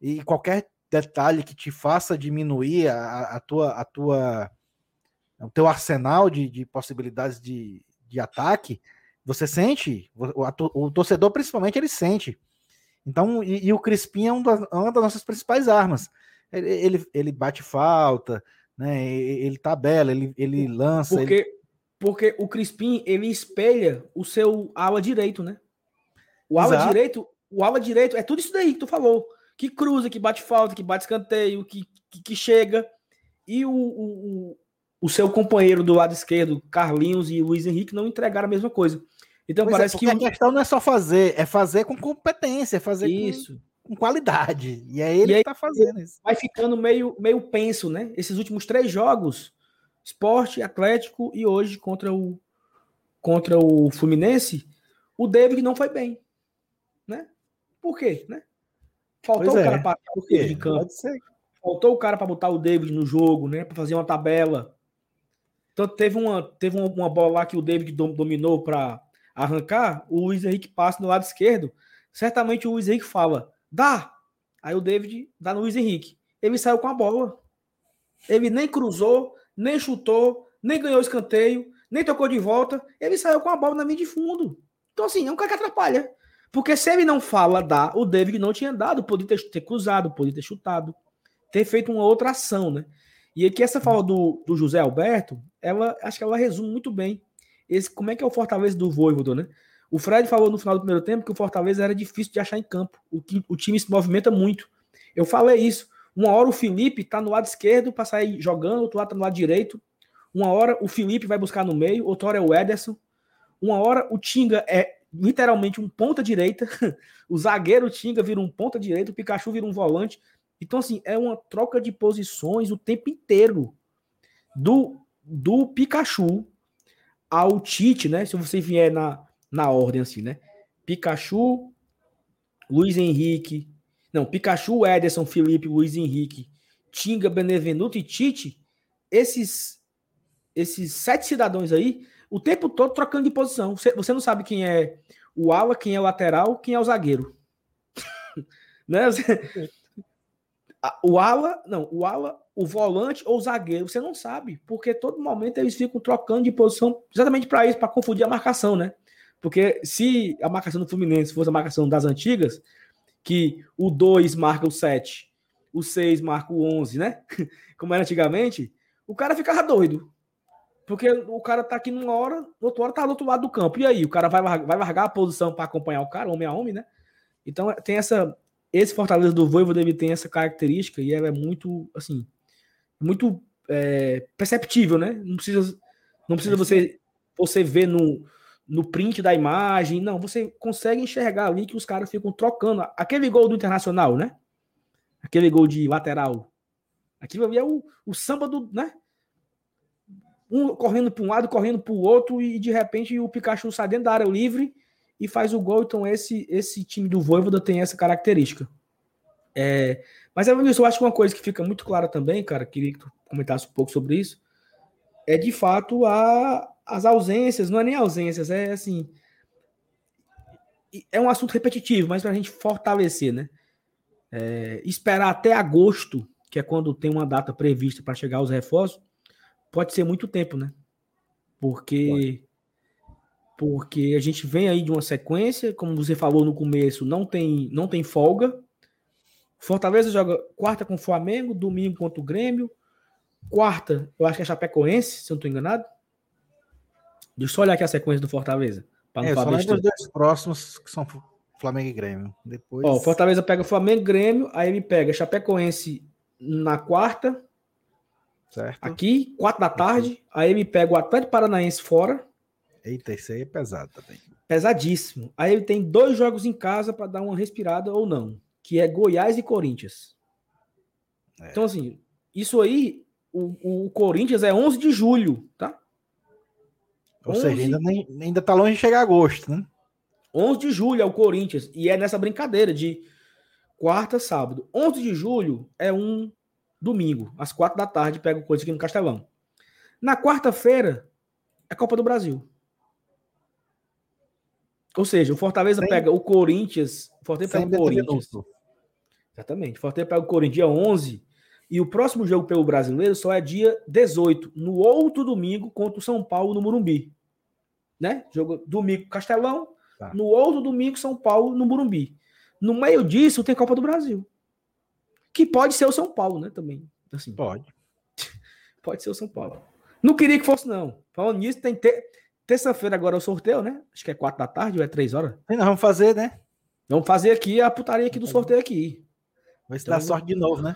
e qualquer detalhe que te faça diminuir a, a tua, a tua, o teu arsenal de, de possibilidades de, de ataque, você sente, o, o, torcedor principalmente ele sente. Então, e, e o Crispim é um das, uma das nossas principais armas. Ele, ele, ele, bate falta, né? Ele tabela, ele, ele lança. Porque, ele... porque o Crispim ele espelha o seu ala direito, né? O ala Exato. direito, o ala direito é tudo isso daí que tu falou. Que cruza, que bate falta, que bate escanteio, que, que, que chega. E o, o, o seu companheiro do lado esquerdo, Carlinhos e Luiz Henrique, não entregaram a mesma coisa. Então pois é, parece é, que. A questão não é só fazer, é fazer com competência, é fazer isso. Com, com qualidade. E é ele e que está fazendo isso. Vai ficando meio, meio penso, né? Esses últimos três jogos, esporte, Atlético e hoje contra o, contra o Fluminense, o David não foi bem. Né? Por quê? Né? Faltou pois o cara é. para o de campo. Faltou o cara para botar o David no jogo, né? Para fazer uma tabela. Então teve uma, teve uma, uma bola lá que o David dominou para arrancar, o Luiz Henrique passa no lado esquerdo. Certamente o Luiz Henrique fala: dá. Aí o David dá no Luiz Henrique. Ele saiu com a bola. Ele nem cruzou, nem chutou, nem ganhou escanteio, nem tocou de volta. Ele saiu com a bola na linha de fundo. Então, assim, é um cara que atrapalha. Porque se ele não fala dá, o David não tinha dado, podia ter, ter cruzado, podia ter chutado, ter feito uma outra ação, né? E aqui essa fala do, do José Alberto, ela acho que ela resume muito bem esse, como é que é o Fortaleza do Voivodo, né? O Fred falou no final do primeiro tempo que o Fortaleza era difícil de achar em campo. O, o time se movimenta muito. Eu falei isso. Uma hora o Felipe tá no lado esquerdo para sair jogando, outro lado tá no lado direito. Uma hora o Felipe vai buscar no meio, outra hora é o Ederson. Uma hora o Tinga é literalmente um ponta direita. (laughs) o zagueiro Tinga vira um ponta direita, o Pikachu vira um volante. Então, assim, é uma troca de posições o tempo inteiro. Do, do Pikachu ao Tite, né? Se você vier na, na ordem assim, né? Pikachu, Luiz Henrique, não, Pikachu, Ederson, Felipe, Luiz Henrique, Tinga, Benevenuto e Tite, esses esses sete cidadãos aí, o tempo todo trocando de posição. Você, você não sabe quem é o ala, quem é o lateral, quem é o zagueiro. (laughs) né? Você, o ala, não, o ala o volante ou o zagueiro, você não sabe, porque todo momento eles ficam trocando de posição exatamente para isso, para confundir a marcação, né? Porque se a marcação do Fluminense fosse a marcação das antigas, que o 2 marca o 7, o 6 marca o 11, né? (laughs) Como era antigamente, o cara ficava doido. Porque o cara tá aqui numa hora, outra hora tá do outro lado do campo. E aí, o cara vai, vai largar a posição para acompanhar o cara, homem a homem, né? Então tem essa. Esse Fortaleza do Voivoda ele tem essa característica e ela é muito, assim, muito é, perceptível, né? Não precisa, não precisa você, você ver no, no print da imagem, não, você consegue enxergar ali que os caras ficam trocando. Aquele gol do Internacional, né? Aquele gol de lateral. Aquilo ali é o, o samba do, né? Um correndo para um lado, correndo para o outro, e de repente o Pikachu sai dentro da área livre e faz o gol. Então, esse, esse time do Voivoda tem essa característica. É, mas, Evanilson, eu acho que uma coisa que fica muito clara também, cara, queria que tu comentasse um pouco sobre isso, é de fato a, as ausências, não é nem ausências, é assim. É um assunto repetitivo, mas para a gente fortalecer, né? É, esperar até agosto, que é quando tem uma data prevista para chegar os reforços, pode ser muito tempo, né? Porque porque a gente vem aí de uma sequência, como você falou no começo, não tem não tem folga. Fortaleza joga quarta com o Flamengo, domingo contra o Grêmio, quarta, eu acho que é Chapecoense, se eu não estou enganado. Deixa eu só olhar aqui a sequência do Fortaleza. É, falar dos dois próximos que são Flamengo e Grêmio. Depois... Ó, Fortaleza pega Flamengo e Grêmio, aí ele pega Chapecoense na quarta. Certo. Aqui, quatro da tarde. Aí ele pega o Atlético Paranaense fora. Eita, isso aí é pesado também. Pesadíssimo. Aí ele tem dois jogos em casa para dar uma respirada ou não, que é Goiás e Corinthians. É. Então, assim, isso aí, o, o Corinthians é 11 de julho, tá? Ou 11... seja, ainda, nem, ainda tá longe de chegar a agosto, né? 11 de julho é o Corinthians. E é nessa brincadeira de quarta, sábado. 11 de julho é um domingo. Às quatro da tarde, pega o Corinthians aqui no Castelão. Na quarta-feira, é Copa do Brasil. Ou seja, o Fortaleza Sem... pega o Corinthians. O Fortaleza pega o Corinthians. Exatamente. O Fortaleza pega o Corinthians dia 11. E o próximo jogo pelo brasileiro só é dia 18, no outro domingo, contra o São Paulo no Morumbi. Né? Jogo domingo Castelão, tá. no outro domingo São Paulo no Morumbi. No meio disso tem Copa do Brasil. Que pode ser o São Paulo, né? Também. Assim, pode. (laughs) pode ser o São Paulo. Não queria que fosse, não. Falando nisso, tem ter... terça-feira agora é o sorteio, né? Acho que é quatro da tarde ou é três horas. E nós vamos fazer, né? Vamos fazer aqui a putaria aqui do sorteio aqui. Vai então, dar sorte de novo, né?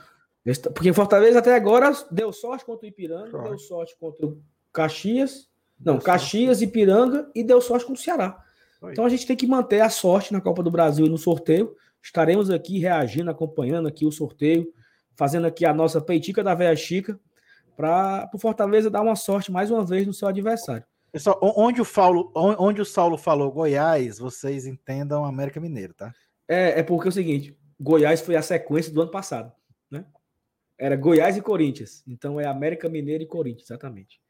Porque Fortaleza até agora deu sorte contra o Ipiranga, sorte. deu sorte contra o Caxias. Não, deu Caxias, sorte. Ipiranga e deu sorte com o Ceará. Foi. Então a gente tem que manter a sorte na Copa do Brasil e no sorteio. Estaremos aqui reagindo, acompanhando aqui o sorteio, fazendo aqui a nossa peitica da Velha Chica, para o Fortaleza dar uma sorte mais uma vez no seu adversário. Pessoal, onde o, Paulo, onde o Saulo falou Goiás, vocês entendam América Mineiro, tá? É, é porque é o seguinte: Goiás foi a sequência do ano passado, né? Era Goiás e Corinthians. Então é América Mineiro e Corinthians, exatamente.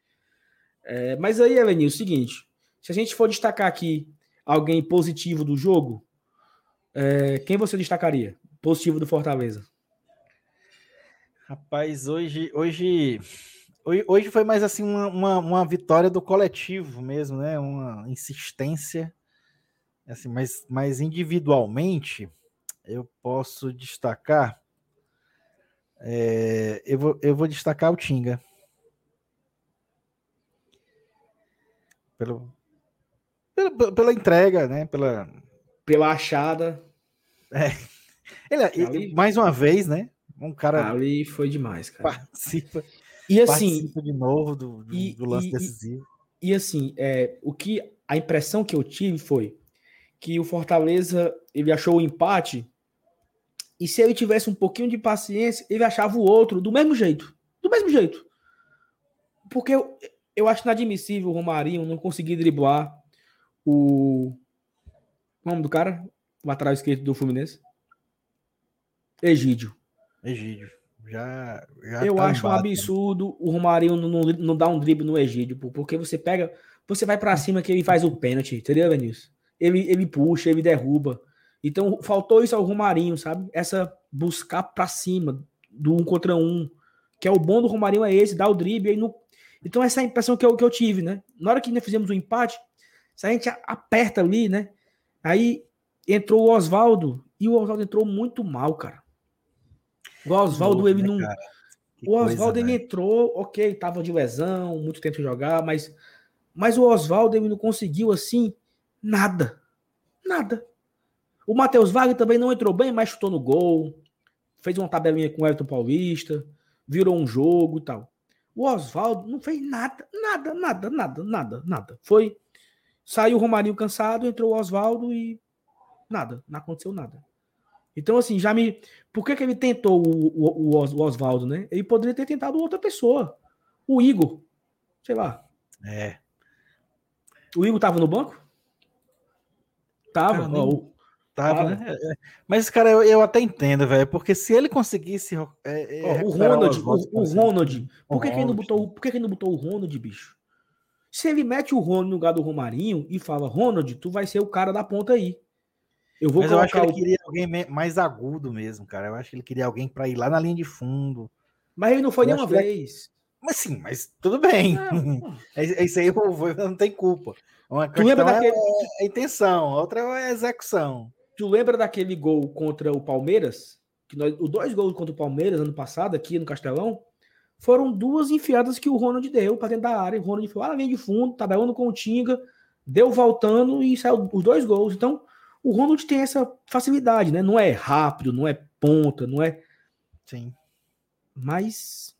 É, mas aí, Elenil, é o seguinte: se a gente for destacar aqui alguém positivo do jogo, é, quem você destacaria? Positivo do Fortaleza. Rapaz, hoje, hoje, hoje foi mais assim uma, uma, uma, vitória do coletivo mesmo, né? Uma insistência, assim, mas, mas individualmente eu posso destacar é, eu, vou, eu vou destacar o Tinga. Pelo, pela, pela entrega, né? Pela, pela achada. É. Ele, é, ali, mais uma vez, né? Um cara. Ali foi demais, cara. Participa. E assim. Participa de novo do, do, e, do lance e, decisivo. E, e assim, é, o que a impressão que eu tive foi que o Fortaleza ele achou o empate e se ele tivesse um pouquinho de paciência, ele achava o outro do mesmo jeito. Do mesmo jeito. Porque eu, eu acho inadmissível o Romarinho não conseguir driblar o. O nome do cara? O lateral esquerdo do Fluminense? Egídio. Egídio. Já, já eu tá acho um absurdo o Romarinho não, não, não dar um drible no Egídio, porque você pega, você vai para cima que ele faz o pênalti, entendeu, Vinícius? Ele, ele puxa, ele derruba. Então, faltou isso ao Romarinho, sabe? Essa buscar para cima do um contra um. Que é o bom do Romarinho é esse, dar o drible. No... Então, essa é a impressão que eu, que eu tive, né? Na hora que nós fizemos o empate, se a gente aperta ali, né? Aí entrou o Oswaldo e o Oswaldo entrou muito mal, cara. O Oswaldo, ele né, não. O Oswaldo, ele né? entrou, ok, tava de lesão, muito tempo sem jogar, mas, mas o Oswaldo, ele não conseguiu, assim, nada. Nada. O Matheus Wagner também não entrou bem, mas chutou no gol. Fez uma tabelinha com o Everton Paulista. Virou um jogo e tal. O Oswaldo não fez nada, nada, nada, nada, nada, nada. Foi. Saiu o Romarinho cansado, entrou o Oswaldo e nada, não aconteceu nada. Então, assim, já me. Por que, que ele tentou o, o, o Oswaldo, né? Ele poderia ter tentado outra pessoa. O Igor. Sei lá. É. O Igor tava no banco? Tava. Cara, ó, Tava, né? É, é. Mas, cara, eu, eu até entendo, velho, porque se ele conseguisse. É, é, o Ronald, o, o, Ronald. Por que, que ele não botou, por que, que ele não botou o Ronald, bicho? Se ele mete o Ronald no lugar do Romarinho e fala, Ronald, tu vai ser o cara da ponta aí. Eu vou Mas eu acho que ele o... queria alguém mais agudo mesmo, cara. Eu acho que ele queria alguém para ir lá na linha de fundo. Mas ele não foi nenhuma vez. Mas sim, mas tudo bem. É, (laughs) é, isso aí eu vou, não tem culpa. Uma tu lembra daquele... é a intenção, a outra é a execução. Tu lembra daquele gol contra o Palmeiras? Que nós, os dois gols contra o Palmeiras ano passado, aqui no Castelão, foram duas enfiadas que o Ronald deu para dentro da área. O Ronald foi lá linha de fundo, tabelando com o Tinga, deu voltando e saiu os dois gols. Então, o Ronald tem essa facilidade, né? Não é rápido, não é ponta, não é. Sim. Mas.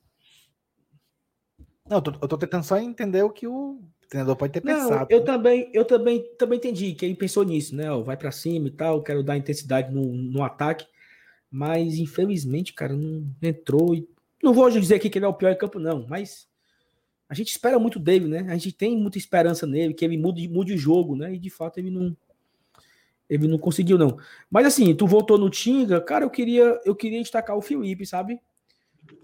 Não, eu tô, eu tô tentando só entender o que o treinador pode ter não, pensado. Eu né? também, eu também, também entendi que ele pensou nisso, né? Ó, vai para cima e tal, quero dar intensidade no, no ataque, mas infelizmente, cara, não entrou. E, não vou dizer aqui que ele é o pior em campo, não, mas a gente espera muito dele, né? A gente tem muita esperança nele, que ele mude, mude o jogo, né? E de fato ele não, ele não conseguiu, não. Mas assim, tu voltou no Tinga, cara, eu queria, eu queria destacar o Felipe, sabe?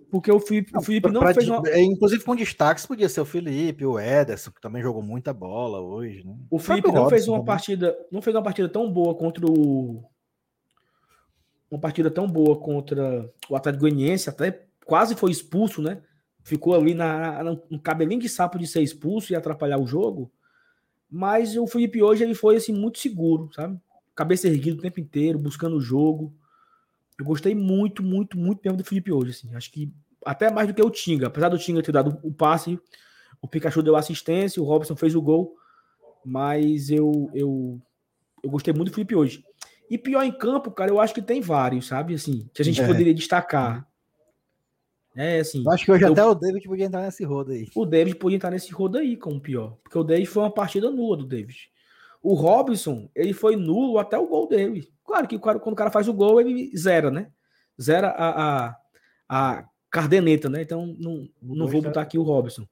Porque o Felipe, o Felipe não, fez uma... É, inclusive com destaques podia ser o Felipe, o Ederson, que também jogou muita bola hoje, né? O Felipe não fez uma partida, não fez uma partida tão boa contra o uma partida tão boa contra o Atlético Goianiense, até quase foi expulso, né? Ficou ali na, no cabelinho de sapo de ser expulso e atrapalhar o jogo. Mas o Felipe hoje ele foi assim muito seguro, sabe? Cabeça erguida o tempo inteiro, buscando o jogo. Eu gostei muito, muito, muito mesmo do Felipe hoje. Assim. Acho que até mais do que o Tinga. Apesar do Tinga ter dado o passe, o Pikachu deu assistência, o Robson fez o gol. Mas eu, eu, eu gostei muito do Felipe hoje. E pior em campo, cara, eu acho que tem vários, sabe? Assim, que a gente é. poderia destacar. É, assim. Eu acho que hoje eu, até o David podia entrar nesse rodo aí. O David podia entrar nesse rodo aí como pior. Porque o David foi uma partida nula do David. O Robson, ele foi nulo até o gol dele. Claro que quando o cara faz o gol, ele zera, né? Zera a, a, a cardeneta, né? Então não, não vou botar aqui o Robson.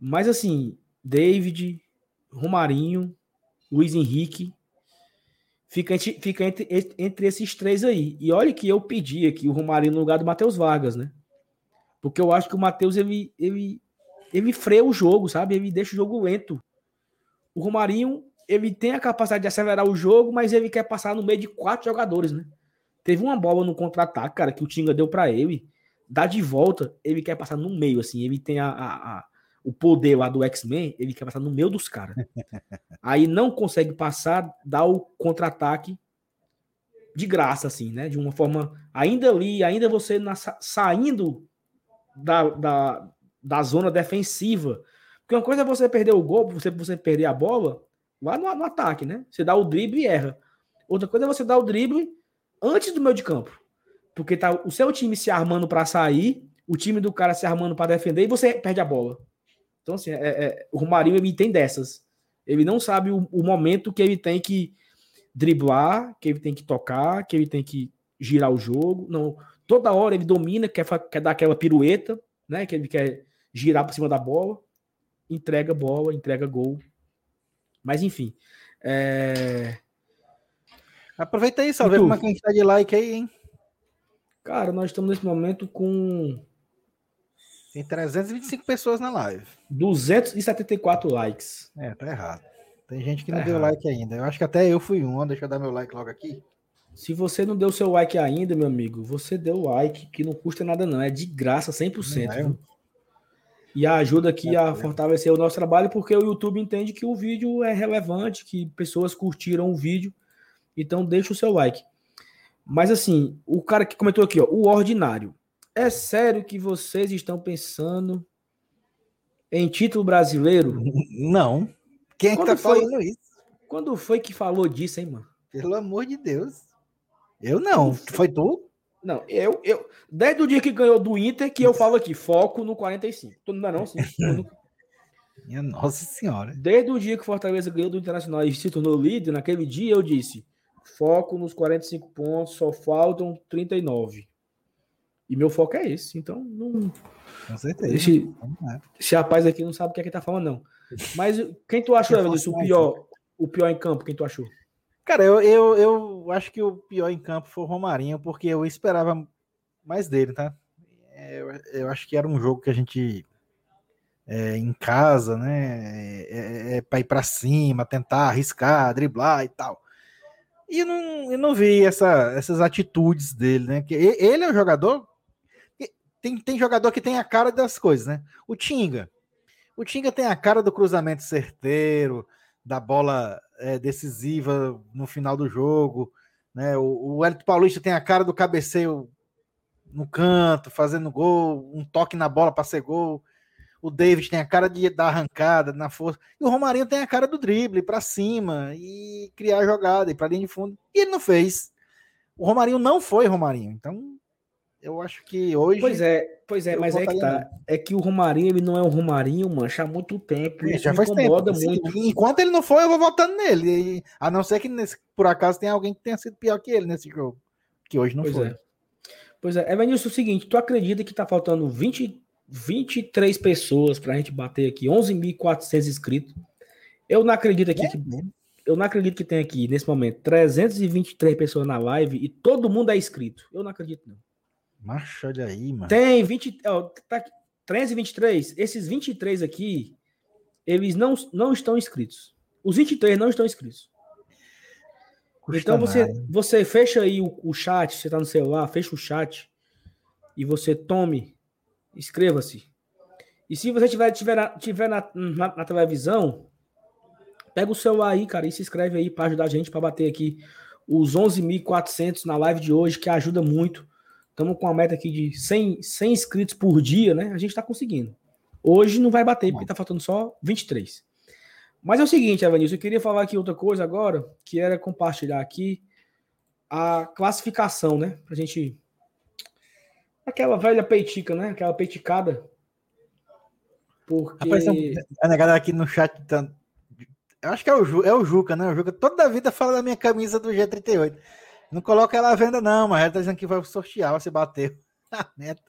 Mas assim, David, Romarinho, Luiz Henrique, fica, entre, fica entre, entre esses três aí. E olha que eu pedi aqui o Romarinho no lugar do Matheus Vargas, né? Porque eu acho que o Matheus ele, ele, ele freia o jogo, sabe? Ele deixa o jogo lento. O Romarinho ele tem a capacidade de acelerar o jogo, mas ele quer passar no meio de quatro jogadores, né? Teve uma bola no contra-ataque, cara, que o Tinga deu para ele, dá de volta, ele quer passar no meio, assim, ele tem a, a, a o poder lá do X-Men, ele quer passar no meio dos caras. (laughs) Aí não consegue passar, dá o contra-ataque de graça, assim, né? De uma forma, ainda ali, ainda você na, saindo da, da, da zona defensiva. Porque uma coisa é você perder o gol, você, você perder a bola, lá no, no ataque, né? Você dá o drible e erra. Outra coisa é você dar o drible antes do meio de campo. Porque tá o seu time se armando para sair, o time do cara se armando para defender e você perde a bola. Então, assim, é, é, o Romarinho ele tem dessas. Ele não sabe o, o, momento que ele tem que driblar, que ele tem que tocar, que ele tem que girar o jogo. Não, toda hora ele domina, quer, quer dar aquela pirueta, né? Que ele quer girar por cima da bola, entrega bola, entrega gol. Mas enfim. É... Aproveita aí, só ver como é que a gente tá de like aí, hein? Cara, nós estamos nesse momento com. Tem 325 pessoas na live. 274 likes. É, tá errado. Tem gente que tá não errado. deu like ainda. Eu acho que até eu fui um. Deixa eu dar meu like logo aqui. Se você não deu seu like ainda, meu amigo, você deu like, que não custa nada, não. É de graça, 100%. Não é, e ajuda aqui a fortalecer o nosso trabalho, porque o YouTube entende que o vídeo é relevante, que pessoas curtiram o vídeo, então deixa o seu like. Mas assim, o cara que comentou aqui, ó, o ordinário. É sério que vocês estão pensando em título brasileiro? (laughs) Não. Quem é que tá foi, falando isso? Quando foi que falou disso, hein, mano? Pelo amor de Deus. Eu não. Foi tu? Não, eu, eu. Desde o dia que ganhou do Inter, que eu falo aqui, foco no 45. Tu não é não, sim. (laughs) Minha nossa senhora. Desde o dia que o Fortaleza ganhou do Internacional e se tornou líder, naquele dia eu disse: Foco nos 45 pontos, só faltam 39. E meu foco é esse. Então, não. Com certeza. Esse, esse rapaz aqui não sabe o que é que tá falando, não. Mas quem tu achou, Evanilson, o pior, o pior em campo? Quem tu achou? Cara, eu, eu, eu acho que o pior em campo foi o Romarinho, porque eu esperava mais dele, tá? É, eu, eu acho que era um jogo que a gente é, em casa, né? É, é, é para ir para cima, tentar arriscar, driblar e tal. E eu não, eu não vi essa, essas atitudes dele, né? Que ele é um jogador. Tem, tem jogador que tem a cara das coisas, né? O Tinga. O Tinga tem a cara do cruzamento certeiro, da bola é, decisiva no final do jogo. Né? O, o Hélito Paulista tem a cara do cabeceio no canto, fazendo gol, um toque na bola para ser gol. O David tem a cara de dar arrancada na força. E o Romarinho tem a cara do drible para cima e criar jogada e para linha de fundo. E ele não fez. O Romarinho não foi Romarinho. Então, eu acho que hoje. Pois é, pois é, mas é que tá. É que o Romarinho, ele não é o Romarinho, mancha há muito tempo. É, já faz incomoda tempo. muito. Enquanto ele não foi, eu vou votando nele. A não ser que, nesse, por acaso, tenha alguém que tenha sido pior que ele nesse jogo. Que hoje não pois foi. É. Pois é, Evanilson, é o seguinte, tu acredita que tá faltando 20, 23 pessoas para a gente bater aqui 11.400 inscritos. Eu não acredito aqui é que eu não acredito que tem aqui nesse momento 323 pessoas na live e todo mundo é inscrito. Eu não acredito não. Macho, olha aí, mano. Tem 20, ó, tá 323. Esses 23 aqui, eles não, não estão inscritos. Os 23 não estão inscritos. Custa então você, você fecha aí o, o chat, você tá no celular, fecha o chat e você tome inscreva-se. E se você tiver, tiver, tiver na, na, na, televisão, pega o celular aí, cara, e se inscreve aí para ajudar a gente para bater aqui os 11.400 na live de hoje, que ajuda muito. Estamos com uma meta aqui de 100, 100 inscritos por dia, né? A gente está conseguindo. Hoje não vai bater, porque está faltando só 23. Mas é o seguinte, Evanilson, eu queria falar aqui outra coisa agora, que era compartilhar aqui a classificação, né? Para a gente Aquela velha peitica, né? Aquela peiticada. Porque. Rapaz, a negada aqui no chat. Tá... Eu acho que é o, Ju, é o Juca, né? O Juca toda a vida fala da minha camisa do G38. Não coloca ela à venda, não, mas ela tá dizendo que vai sortear, você bateu. Meta.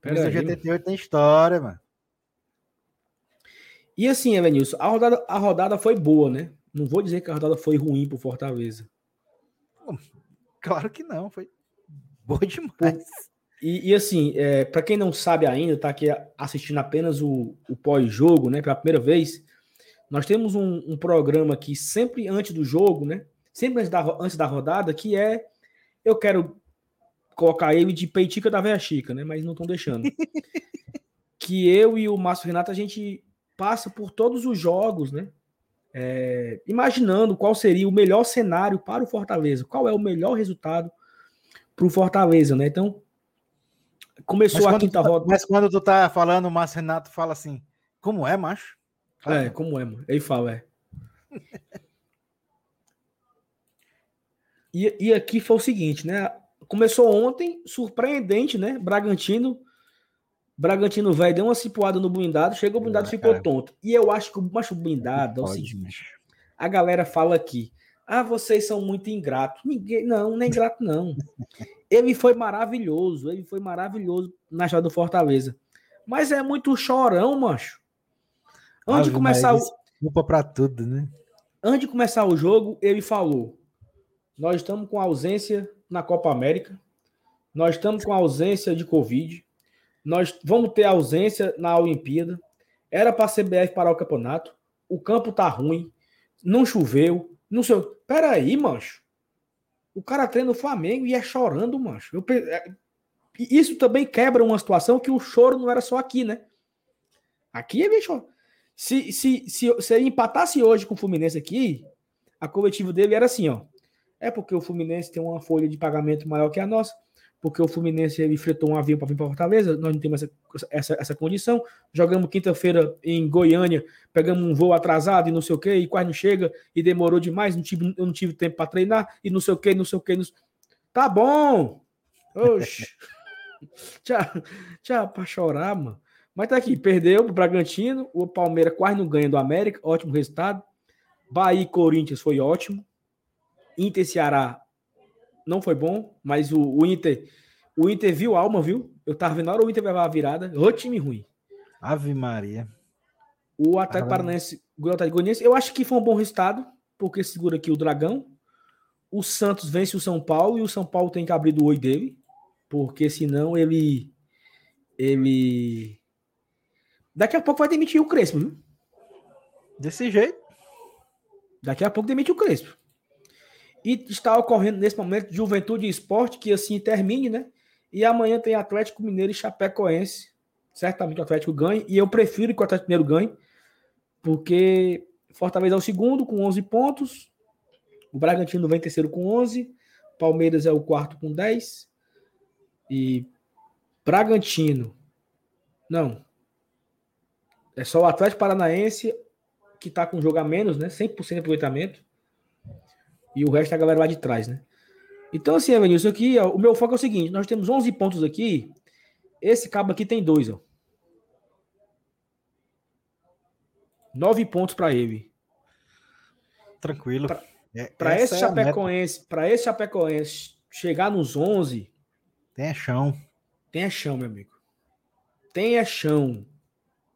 Camisa do G38 tem história, mano. E assim, Evanilson, a rodada, a rodada foi boa, né? Não vou dizer que a rodada foi ruim pro Fortaleza. Claro que não, foi boa demais. E, e assim, é, para quem não sabe ainda, está aqui assistindo apenas o, o pós-jogo, né? Pela primeira vez, nós temos um, um, programa aqui sempre antes do jogo, né? Sempre antes da, antes da rodada, que é eu quero colocar ele de peitica da Veia Chica, né? Mas não estão deixando. (laughs) que eu e o Márcio Renato a gente passa por todos os jogos, né? É, imaginando qual seria o melhor cenário para o Fortaleza, qual é o melhor resultado para o Fortaleza, né? Então, Começou a quinta roda. Mas quando tu tá falando, o Márcio Renato fala assim: como é, macho? Fala, é, como é, mano. Ele fala, é. (laughs) e, e aqui foi o seguinte, né? Começou ontem, surpreendente, né? Bragantino. Bragantino velho deu uma cipuada no blindado, chegou o blindado e ficou cara. tonto. E eu acho que o macho blindado é o seguinte: a galera fala aqui, ah, vocês são muito ingratos. Ninguém, não, não é ingrato, não. (laughs) Ele foi maravilhoso, ele foi maravilhoso na história do Fortaleza. Mas é muito chorão, macho. Antes de começar o. Desculpa pra tudo, né? Antes de começar o jogo, ele falou: Nós estamos com ausência na Copa América, nós estamos com ausência de Covid, nós vamos ter ausência na Olimpíada. Era para a CBF parar o campeonato, o campo tá ruim, não choveu, não sei. Peraí, mancho. O cara treina o Flamengo e é chorando, mancho. Eu, é, isso também quebra uma situação que o choro não era só aqui, né? Aqui é bem choro. Se, se, se, se ele empatasse hoje com o Fluminense aqui, a coletiva dele era assim, ó. É porque o Fluminense tem uma folha de pagamento maior que a nossa porque o Fluminense enfrentou um avião para vir para Fortaleza, nós não temos essa, essa, essa condição. Jogamos quinta-feira em Goiânia, pegamos um voo atrasado e não sei o que, e quase não chega, e demorou demais, não tive, eu não tive tempo para treinar, e não sei o que, não sei o que. Não... Tá bom! Oxi! (laughs) tchau, tchau, para chorar, mano. Mas tá aqui, perdeu o Bragantino, o Palmeiras quase não ganha do América, ótimo resultado. Bahia e Corinthians foi ótimo. Inter Ceará não foi bom, mas o, o Inter o Inter viu alma, viu? Eu tava vendo na hora o Inter levar a virada. O time ruim. Ave Maria. O Atlético Paranaense, o Atlético Goianiense, eu acho que foi um bom resultado, porque segura aqui o Dragão. O Santos vence o São Paulo e o São Paulo tem que abrir do oi dele, porque senão ele ele daqui a pouco vai demitir o Crespo, viu? Desse jeito. Daqui a pouco demite o Crespo. E está ocorrendo nesse momento Juventude e Esporte, que assim termine, né? E amanhã tem Atlético Mineiro e Chapecoense. Certamente o Atlético ganhe. E eu prefiro que o Atlético Mineiro ganhe, porque Fortaleza é o segundo com 11 pontos. O Bragantino vem terceiro com 11. Palmeiras é o quarto com 10. E Bragantino. Não. É só o Atlético Paranaense que está com jogo a menos, né? 100% de aproveitamento. E o resto é a galera lá de trás, né? Então, assim, Evanilson, aqui, ó, o meu foco é o seguinte: nós temos 11 pontos aqui. Esse cabo aqui tem dois, ó. Nove pontos para ele. Tranquilo. Para é, esse é Chapecoense, para esse Chapecoense chegar nos 11, tem chão. Tem chão, meu amigo. Tem chão.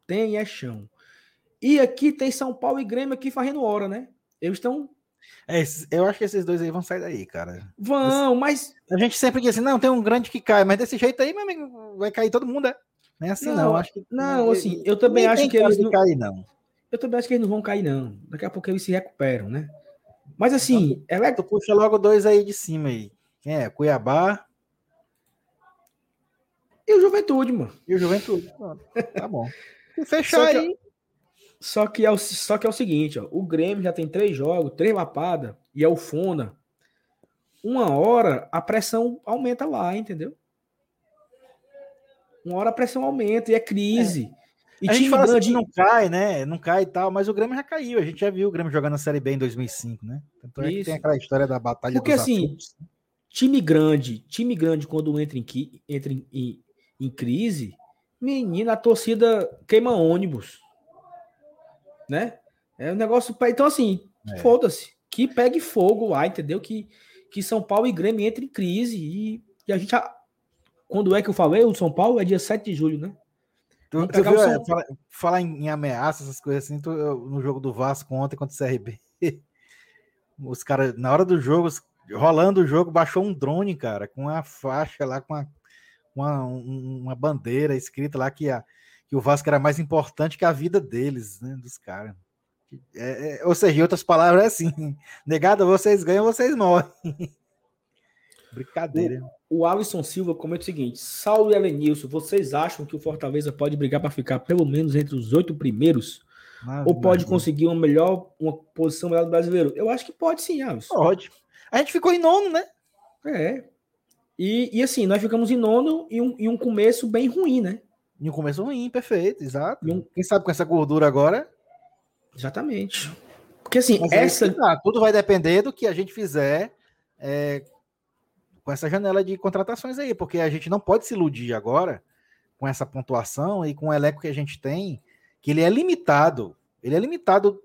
Tem chão. E aqui tem São Paulo e Grêmio aqui fazendo hora, né? Eles estão é, eu acho que esses dois aí vão sair daí, cara. Vão, mas. A gente sempre diz assim: não, tem um grande que cai, mas desse jeito aí, meu amigo, vai cair todo mundo, é? Não é assim, não. não. Acho que, não, assim, eu também acho que eles. Não cair, não. Eu também acho que eles não vão cair, não. Daqui a pouco eles se recuperam, né? Mas assim, então, é. Tu puxa logo dois aí de cima aí. Quem é? Cuiabá. E o Juventude, mano. E o Juventude. tá bom. (laughs) Fechar aí. Só que, é o, só que é o seguinte, ó, o Grêmio já tem três jogos, três lapadas, e é o Fona. Uma hora a pressão aumenta lá, entendeu? Uma hora a pressão aumenta e é crise. É. E a gente fala grande... assim não cai, né? Não cai e tal, mas o Grêmio já caiu. A gente já viu o Grêmio jogando na Série B em 2005, né? Tanto é que tem aquela história da batalha Porque assim, time grande, time grande quando entra em, entra em, em, em crise, menina, a torcida queima ônibus né? É um negócio. Então, assim, é. foda-se. Que pegue fogo lá, entendeu? Que, que São Paulo e Grêmio entrem em crise. E, e a gente. Quando é que eu falei? O São Paulo é dia 7 de julho, né? Tu, tu viu, São... falar, falar em, em ameaças, essas coisas assim, tu, no jogo do Vasco ontem contra o CRB. (laughs) Os caras, na hora do jogo, rolando o jogo, baixou um drone, cara, com a faixa lá, com uma, uma bandeira escrita lá que a, que o Vasco era mais importante que a vida deles, né, dos caras. É, é, ou seja, em outras palavras, é assim: (laughs) negado, vocês ganham, vocês morrem. (laughs) Brincadeira. O, o Alisson Silva comenta o seguinte: Saulo e Elenilson, vocês acham que o Fortaleza pode brigar para ficar pelo menos entre os oito primeiros? Mas, ou pode conseguir uma melhor, uma posição melhor do brasileiro? Eu acho que pode sim, Alisson. Pode. A gente ficou em nono, né? É. E, e assim, nós ficamos em nono e um, e um começo bem ruim, né? Em um começo ruim, perfeito, exato. Um... Quem sabe com essa gordura agora? Exatamente. Porque assim, Mas é essa. Tá, tudo vai depender do que a gente fizer é, com essa janela de contratações aí, porque a gente não pode se iludir agora com essa pontuação e com o elenco que a gente tem, que ele é limitado. Ele é limitado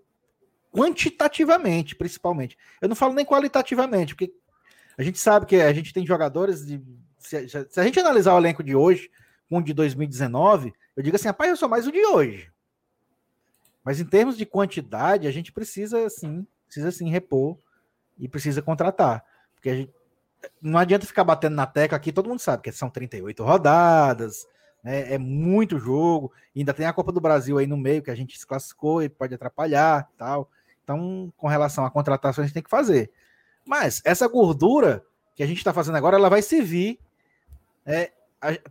quantitativamente, principalmente. Eu não falo nem qualitativamente, porque a gente sabe que a gente tem jogadores de. Se, se a gente analisar o elenco de hoje, com o de 2019, eu digo assim, rapaz, eu sou mais o de hoje. Mas em termos de quantidade, a gente precisa sim, precisa sim repor e precisa contratar. Porque gente, não adianta ficar batendo na tecla aqui, todo mundo sabe que são 38 rodadas, né, é muito jogo, ainda tem a Copa do Brasil aí no meio que a gente se classificou e pode atrapalhar tal. Então, com relação à contratação, a gente tem que fazer. Mas essa gordura que a gente está fazendo agora, ela vai servir é,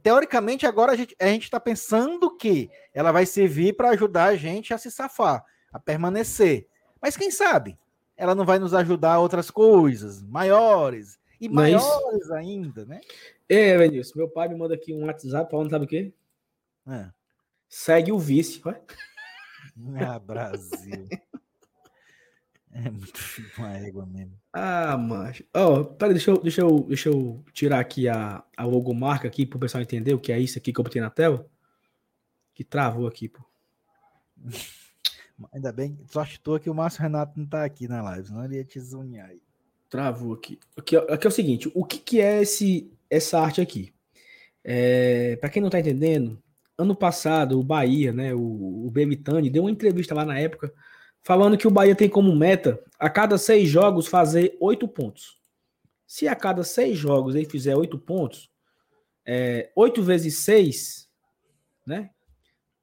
teoricamente, agora a gente a está pensando que ela vai servir para ajudar a gente a se safar, a permanecer. Mas quem sabe? Ela não vai nos ajudar a outras coisas maiores e Mas... maiores ainda, né? É, Vinícius, meu pai me manda aqui um WhatsApp falando, sabe o quê? É. Segue o vice. (laughs) Ah, Brasil. (laughs) É muito filho uma égua mesmo. Ah, macho. Ó, oh, peraí, deixa eu, deixa, eu, deixa eu tirar aqui a, a logomarca aqui pro pessoal entender o que é isso aqui que eu botei na tela. Que travou aqui, pô. (laughs) Ainda bem, sorte tua que o Márcio Renato não tá aqui na live, senão ele ia te zunhar aí. Travou aqui. Aqui, aqui é o seguinte: o que, que é esse, essa arte aqui? É, para quem não está entendendo, ano passado o Bahia, né, o, o deu uma entrevista lá na época falando que o Bahia tem como meta a cada seis jogos fazer oito pontos. Se a cada seis jogos ele fizer oito pontos, é, oito vezes seis, né,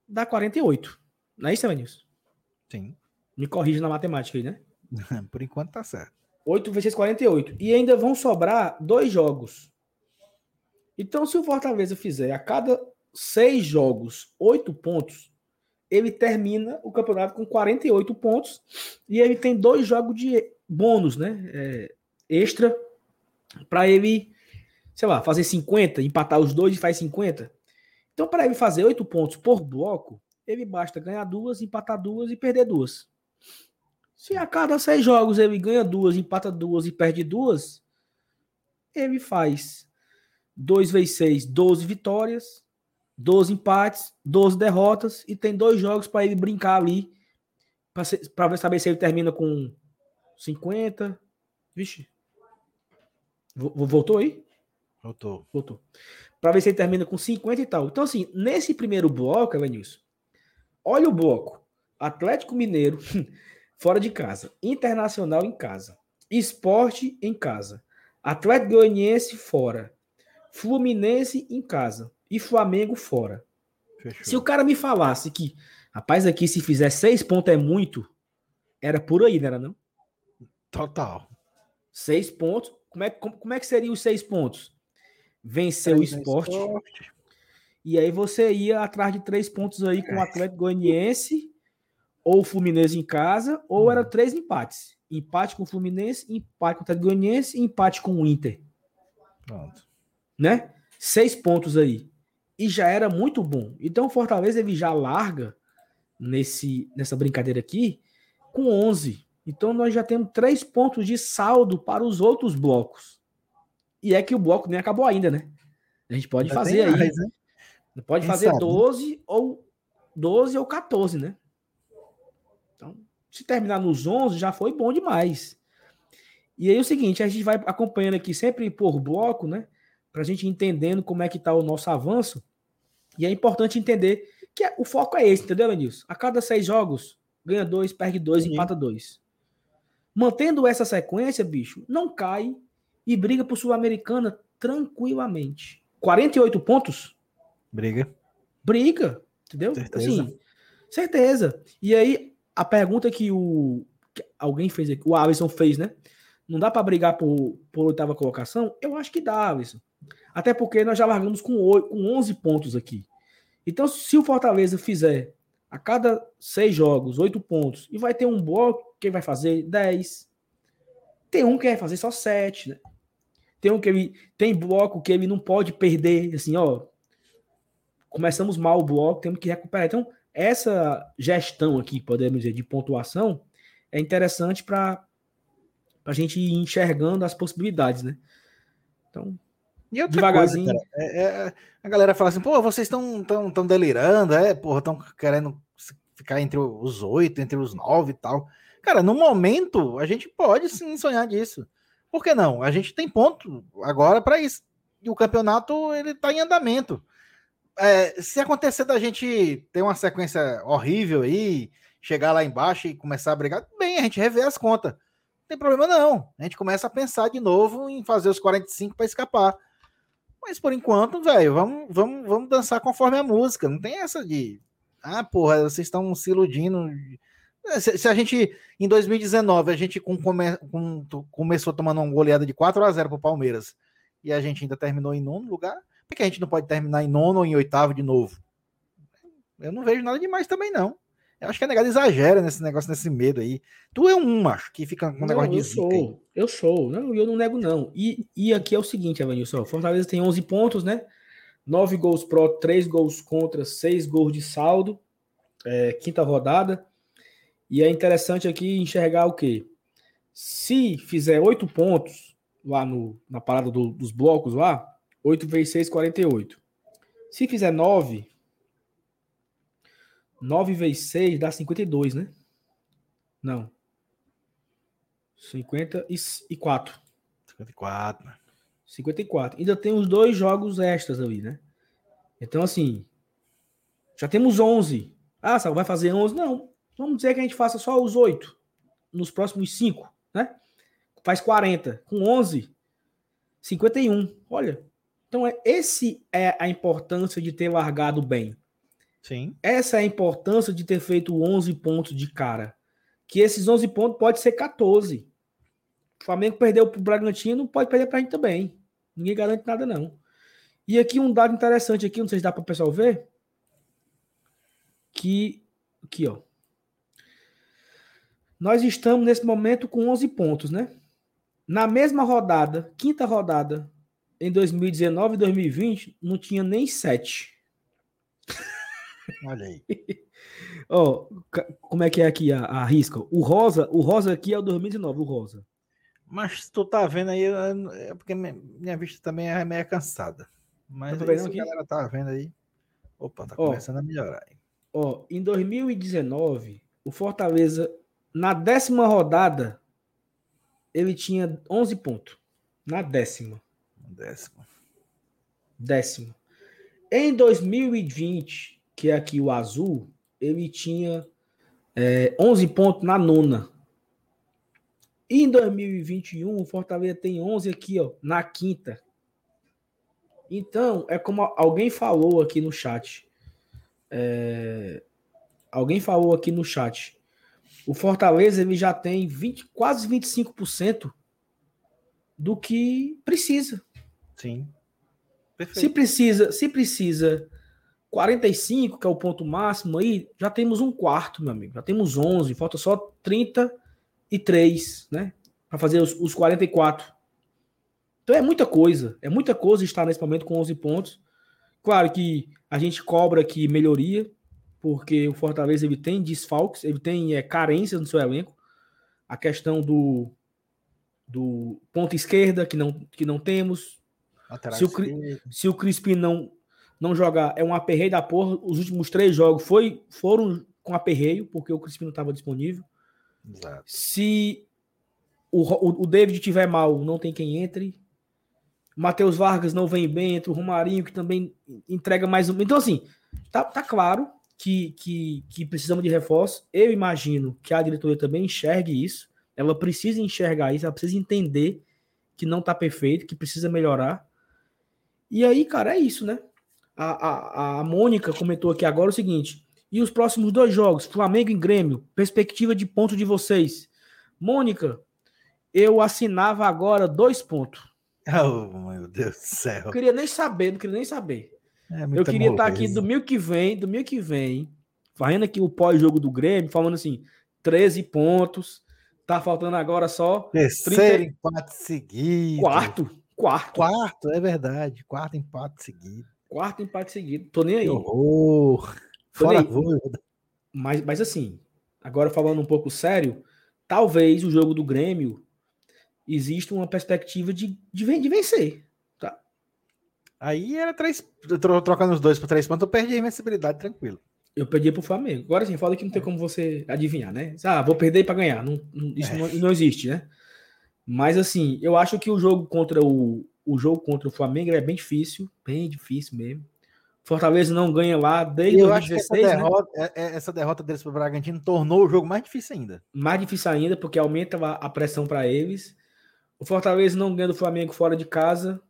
dá 48. Não é isso, Evanilson? Sim. Me corrija na matemática aí, né? (laughs) Por enquanto tá certo. 8 vezes 48. E ainda vão sobrar dois jogos. Então, se o Fortaleza fizer a cada seis jogos, oito pontos, ele termina o campeonato com 48 pontos e ele tem dois jogos de bônus, né? É, extra para ele, sei lá, fazer 50, empatar os dois e faz 50. Então, para ele fazer oito pontos por bloco, ele basta ganhar duas, empatar duas e perder duas. Se a cada seis jogos ele ganha duas, empata duas e perde duas, ele faz 2 vezes 6, 12 vitórias, 12 empates, 12 derrotas e tem dois jogos para ele brincar ali para saber se ele termina com 50. Vixe. Voltou aí? Voltou. Voltou. Para ver se ele termina com 50 e tal. Então, assim, nesse primeiro bloco, Evanilson, olha o bloco. Atlético Mineiro, (laughs) fora de casa. Internacional em casa. Esporte em casa. Atlético Goianiense fora. Fluminense em casa. E Flamengo fora. Fechou. Se o cara me falasse que, rapaz, aqui se fizer seis pontos é muito, era por aí, não era não? Total. Seis pontos. Como é, como, como é que seria os seis pontos? Vencer o esporte, esporte. E aí você ia atrás de três pontos aí com o Atlético Goianiense ou o Fluminense em casa, ou era uhum. três empates. Empate com o Fluminense, empate com o Atlético Goianiense e empate com o Inter. Pronto. Né? Seis pontos aí. E já era muito bom. Então o Fortaleza ele já larga nesse, nessa brincadeira aqui com 11. Então nós já temos três pontos de saldo para os outros blocos. E é que o bloco nem acabou ainda, né? A gente pode fazer aí. Mais, né? Pode Quem fazer sabe? 12 ou 12 ou 14, né? Então, se terminar nos 11, já foi bom demais. E aí é o seguinte, a gente vai acompanhando aqui sempre por bloco, né? Para a gente entendendo como é que está o nosso avanço. E é importante entender que é, o foco é esse, entendeu, Lenilson? A cada seis jogos, ganha dois, perde dois, Sim. empata dois. Mantendo essa sequência, bicho, não cai e briga por Sul-Americana tranquilamente. 48 pontos? Briga. Briga, entendeu? Certeza. Assim, certeza. E aí, a pergunta que o que alguém fez aqui, o Alisson fez, né? Não dá para brigar por, por oitava colocação? Eu acho que dá, Alisson. Até porque nós já largamos com, 8, com 11 pontos aqui. Então, se o Fortaleza fizer a cada seis jogos, oito pontos, e vai ter um bloco que vai fazer 10. Tem um que vai fazer só 7, né? Tem um que ele tem bloco que ele não pode perder, assim, ó. Começamos mal o bloco, temos que recuperar. Então, essa gestão aqui, podemos dizer, de pontuação, é interessante para a gente ir enxergando as possibilidades, né? Então, e outra devagarzinho. Coisa, é, é, a galera fala assim, pô, vocês estão tão, tão delirando, é, porra, estão querendo ficar entre os oito, entre os nove e tal. Cara, no momento, a gente pode sim sonhar disso. Por que não? A gente tem ponto agora para isso. E o campeonato, ele tá em andamento é, se acontecer da gente ter uma sequência horrível aí, chegar lá embaixo e começar a brigar, bem, a gente revê as contas. Tem problema não. A gente começa a pensar de novo em fazer os 45 para escapar. Mas por enquanto, velho, vamos, vamos, vamos dançar conforme a música. Não tem essa de. Ah, porra, vocês estão se iludindo. Se, se, a gente, em 2019, a gente com, come, com, começou tomando uma goleada de 4 a 0 pro Palmeiras e a gente ainda terminou em nono lugar, por que a gente não pode terminar em nono ou em oitavo de novo? Eu não vejo nada demais também, não. Eu acho que a negada exagera nesse negócio, nesse medo aí. Tu é um, macho, que fica com um negócio de eu sou, aí. Eu sou, não, eu não nego, não. E, e aqui é o seguinte, Evanilson, Fortaleza tem 11 pontos, né? 9 gols pró, 3 gols contra, 6 gols de saldo. É, quinta rodada. E é interessante aqui enxergar o quê? Se fizer 8 pontos lá no, na parada do, dos blocos lá, 8 vezes 6, 48. Se fizer 9, 9 vezes 6 dá 52, né? Não. 54. 54. 54. Ainda tem os dois jogos extras ali, né? Então, assim, já temos 11. Ah, Sal, vai fazer 11? Não. Vamos dizer que a gente faça só os 8 nos próximos 5, né? Faz 40. Com 11, 51. Olha. Então, é, esse é a importância de ter largado bem. Sim. Essa é a importância de ter feito 11 pontos de cara. Que esses 11 pontos pode ser 14. O Flamengo perdeu para o Bragantino, pode perder para a gente também. Ninguém garante nada, não. E aqui um dado interessante aqui, não sei se dá para o pessoal ver. Que, aqui, ó. Nós estamos nesse momento com 11 pontos, né? Na mesma rodada, quinta rodada, em 2019 e 2020, não tinha nem 7. Olha aí. (laughs) Oh, como é que é aqui a, a, risca? O rosa, o rosa aqui é o 2019, o rosa. Mas tu tá vendo aí, é porque minha vista também é meio cansada. Mas tá vendo a galera tá vendo aí. Opa, tá começando a melhorar. Ó, em 2019, o Fortaleza, na décima rodada, ele tinha 11 pontos. Na décima. Décima. Décima. Em 2020, que é aqui o azul, ele tinha é, 11 pontos na nona. E em 2021, o Fortaleza tem 11 aqui, ó, na quinta. Então, é como alguém falou aqui no chat. É, alguém falou aqui no chat. O Fortaleza ele já tem 20, quase 25% do que precisa. Sim. Perfeito. Se precisa, se precisa 45, que é o ponto máximo aí, já temos um quarto, meu amigo. Já temos 11, falta só 33, né? Para fazer os, os 44. Então é muita coisa, é muita coisa estar nesse momento com 11 pontos. Claro que a gente cobra aqui melhoria, porque o Fortaleza ele tem desfalques, ele tem é, carências no seu elenco. A questão do, do ponto esquerda, que não, que não temos. Se o, se o Crispim não, não jogar, é um aperreio da porra. Os últimos três jogos foi, foram com aperreio, porque o Crispim não estava disponível. Exato. Se o, o, o, David tiver mal, não tem quem entre. Matheus Vargas não vem bem, entre o Romarinho, que também entrega mais um. Então, assim, tá, tá claro que, que, que precisamos de reforço. Eu imagino que a diretoria também enxergue isso. Ela precisa enxergar isso, ela precisa entender que não tá perfeito, que precisa melhorar. E aí, cara, é isso, né? A, a, a Mônica comentou aqui agora o seguinte: e os próximos dois jogos, Flamengo e Grêmio, perspectiva de ponto de vocês. Mônica, eu assinava agora dois pontos. (laughs) Oh, meu Deus do céu. Não queria nem saber, não queria nem saber. É eu queria estar aqui domingo que vem, domingo que vem, fazendo aqui o pós-jogo do Grêmio, falando assim: 13 pontos. Tá faltando agora só. Terceiro 30... empate seguido. Quarto. Quarto. Quarto, é verdade. Quarto empate seguido. Quarto empate seguido. Tô nem aí. horror. Fora nem... Mas, mas assim, agora falando um pouco sério, talvez o jogo do Grêmio exista uma perspectiva de, de, de vencer. Tá? Aí era três. Trocando os dois por três pontos, eu perdi a invencibilidade tranquilo. Eu perdi pro Flamengo. Agora sim, fala que não tem como você adivinhar, né? Ah, vou perder para ganhar. Não, não, isso é. não, não, existe, né? Mas assim, eu acho que o jogo contra o, o jogo contra o Flamengo é bem difícil, bem difícil mesmo. Fortaleza não ganha lá desde eu 2016, acho que essa, né? derrota, né? essa derrota deles para o Bragantino tornou o jogo mais difícil ainda. Mais difícil ainda, porque aumenta a pressão para eles. O Fortaleza não ganha do Flamengo fora de casa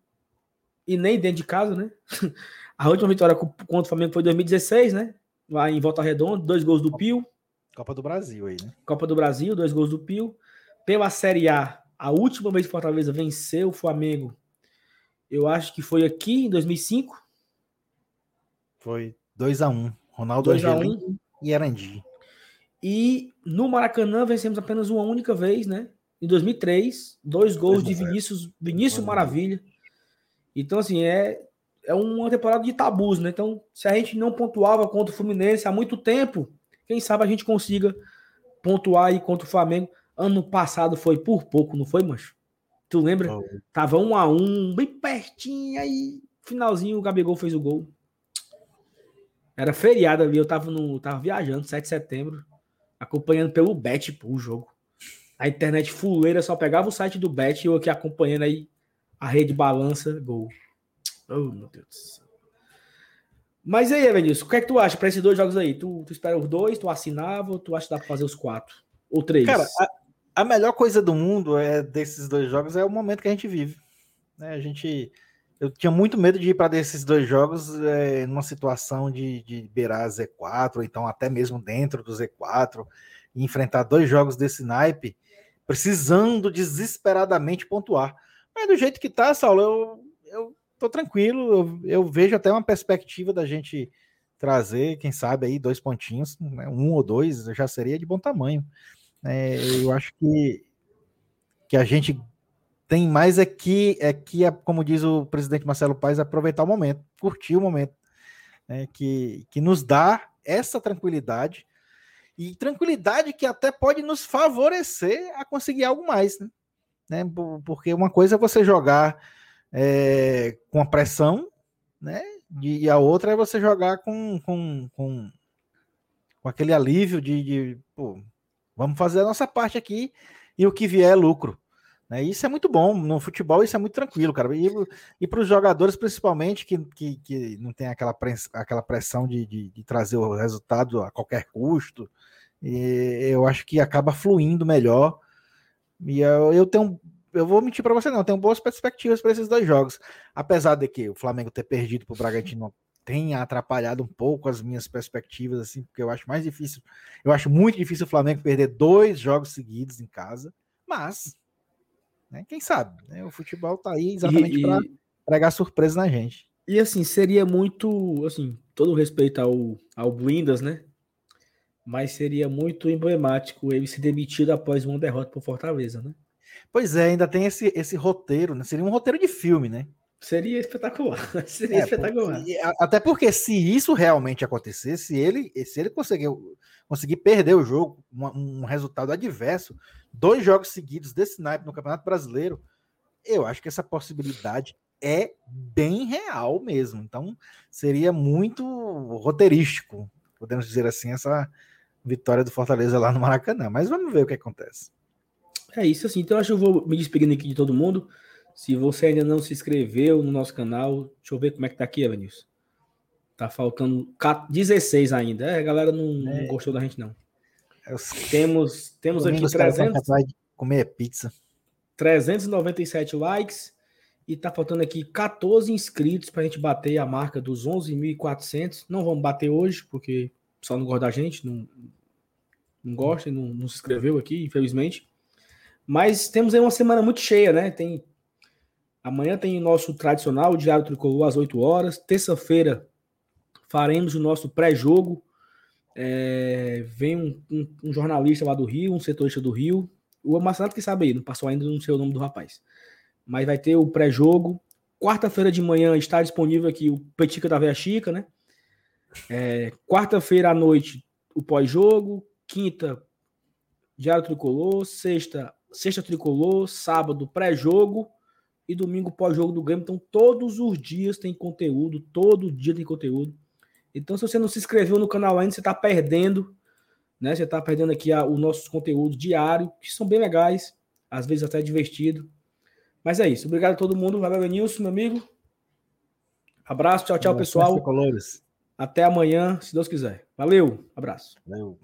e nem dentro de casa, né? (laughs) A última vitória contra o Flamengo foi em 2016, né? Lá em Volta Redonda, dois gols do Pio. Copa do Brasil aí, né? Copa do Brasil, dois gols do Pio. Pela Série A, a última vez que o Fortaleza venceu o Flamengo eu acho que foi aqui em 2005. Foi 2 a 1 um. Ronaldo 2 a 1 e Erandi. E no Maracanã vencemos apenas uma única vez, né? Em 2003, dois gols de Vinícius, Vinícius Maravilha. Então, assim, é, é uma temporada de tabus, né? Então, se a gente não pontuava contra o Fluminense há muito tempo, quem sabe a gente consiga pontuar aí contra o Flamengo. Ano passado foi por pouco, não foi, mancho? Tu lembra? Oh. Tava um a um, bem pertinho, aí finalzinho o Gabigol fez o gol. Era feriado ali, eu tava, no, tava viajando, 7 de setembro, acompanhando pelo Bet pô, o jogo. A internet fuleira só pegava o site do Bet e eu aqui acompanhando aí a rede balança, gol. Oh, meu Deus do céu. Mas aí, Evanilson, o que é que tu acha para esses dois jogos aí? Tu, tu espera os dois, tu assinava ou tu acha que dá para fazer os quatro? Ou três? Cara, a, a, melhor coisa do mundo é desses dois jogos é o momento que a gente vive. Né? A gente. Eu tinha muito medo de ir para desses dois jogos é, numa situação de, de beirar Z4, ou então até mesmo dentro do Z4, e enfrentar dois jogos desse naipe, precisando desesperadamente pontuar. Mas do jeito que tá, Saulo, eu, eu tô tranquilo. Eu, eu, vejo até uma perspectiva da gente trazer, quem sabe, aí dois pontinhos, né, um ou dois, já seria de bom tamanho. É, eu acho que, que a gente tem mais é que, é como diz o presidente Marcelo Paes, aproveitar o momento, curtir o momento, né, que, que nos dá essa tranquilidade e tranquilidade que até pode nos favorecer a conseguir algo mais, né? né? Porque uma coisa é você jogar é, com a pressão, né? E a outra é você jogar com, com, com, com aquele alívio de, de pô, vamos fazer a nossa parte aqui e o que vier é lucro. Né? Isso é muito bom. No futebol, isso é muito tranquilo, cara. E, e para os jogadores, principalmente, que, que, que não tem aquela, aquela pressão de, de, de, trazer o resultado a qualquer custo, eu acho que acaba fluindo melhor. E eu, eu tenho eu vou mentir para você não, tenho boas perspectivas para esses dois jogos. Apesar de que o Flamengo ter perdido para o Bragantino tenha atrapalhado um pouco as minhas perspectivas, assim, porque eu acho mais difícil, eu acho muito difícil o Flamengo perder dois jogos seguidos em casa, mas, né, quem sabe, né, o futebol tá aí exatamente para pregar surpresa na gente. E assim, seria muito, assim, todo respeito ao, ao Blindas, né, mas seria muito emblemático ele se demitir após uma derrota por Fortaleza, né? Pois é, ainda tem esse, esse roteiro, né? Seria um roteiro de filme, né? Seria espetacular. (laughs) Seria é, espetacular. Porque, até porque se isso realmente acontecer, se ele, se ele conseguir, conseguir perder o jogo, um, um resultado adverso, dois jogos seguidos desse naipe no Campeonato Brasileiro, eu acho que essa possibilidade é bem real mesmo. Então, seria muito roteirístico, podemos dizer assim, essa vitória do Fortaleza lá no Maracanã. Mas vamos ver o que acontece. É isso assim. Então, acho que eu vou me despedindo aqui de todo mundo. Se você ainda não se inscreveu no nosso canal, deixa eu ver como é que tá aqui, Evanilson. Tá faltando 16 ainda. É, a galera não, é. não gostou da gente, não. Eu... Temos, temos aqui 300... comer pizza. 397 likes. E tá faltando aqui 14 inscritos para a gente bater a marca dos 11.400. Não vamos bater hoje, porque só não gosta da gente, não, não gosta e não, não se inscreveu aqui, infelizmente. Mas temos aí uma semana muito cheia, né? Tem amanhã tem o nosso tradicional Diário Tricolor às 8 horas. Terça-feira faremos o nosso pré-jogo. É, vem um, um, um, jornalista lá do Rio, um setorista do Rio. O Marcelo que sabe aí, não passou ainda, não sei o nome do rapaz. Mas vai ter o pré-jogo. Quarta-feira de manhã está disponível aqui o Petica da Veia Chica, né? É, Quarta-feira à noite, o pós-jogo. Quinta, Diário Tricolor. Sexta, sexta tricolor, sábado pré-jogo e domingo pós-jogo do Grêmio. Então, todos os dias tem conteúdo, todo dia tem conteúdo. Então, se você não se inscreveu no canal ainda, você está perdendo, né? Você está perdendo aqui a, o nosso conteúdo diário, que são bem legais, às vezes até divertido. Mas é isso. Obrigado a todo mundo. Valeu, Nilson, meu amigo. Abraço, tchau, tchau, pessoal. Até amanhã, se Deus quiser. Valeu, abraço. Valeu.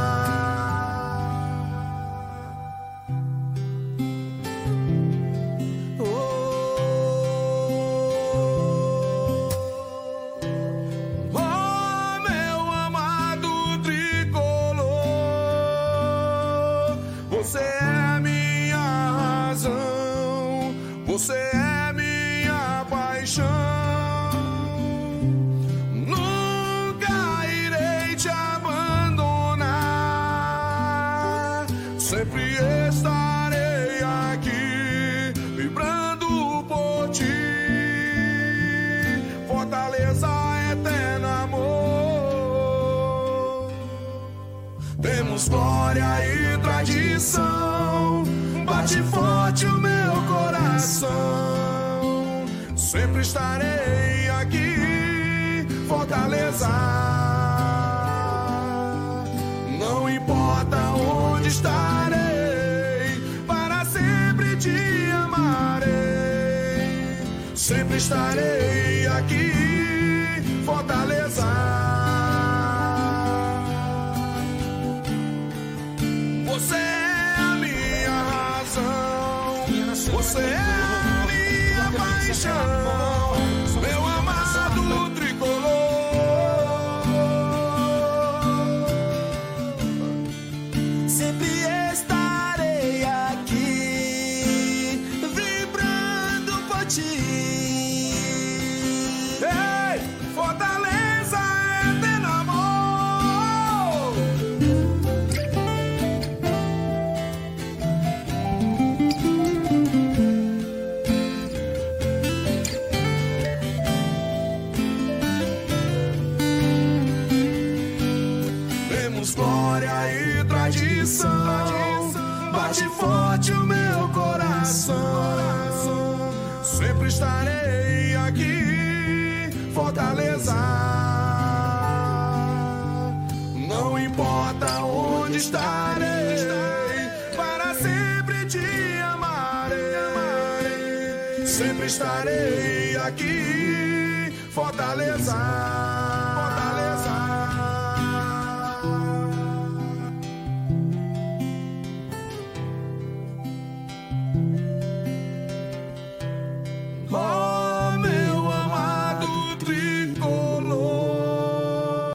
every sempre estarei aqui. aqui.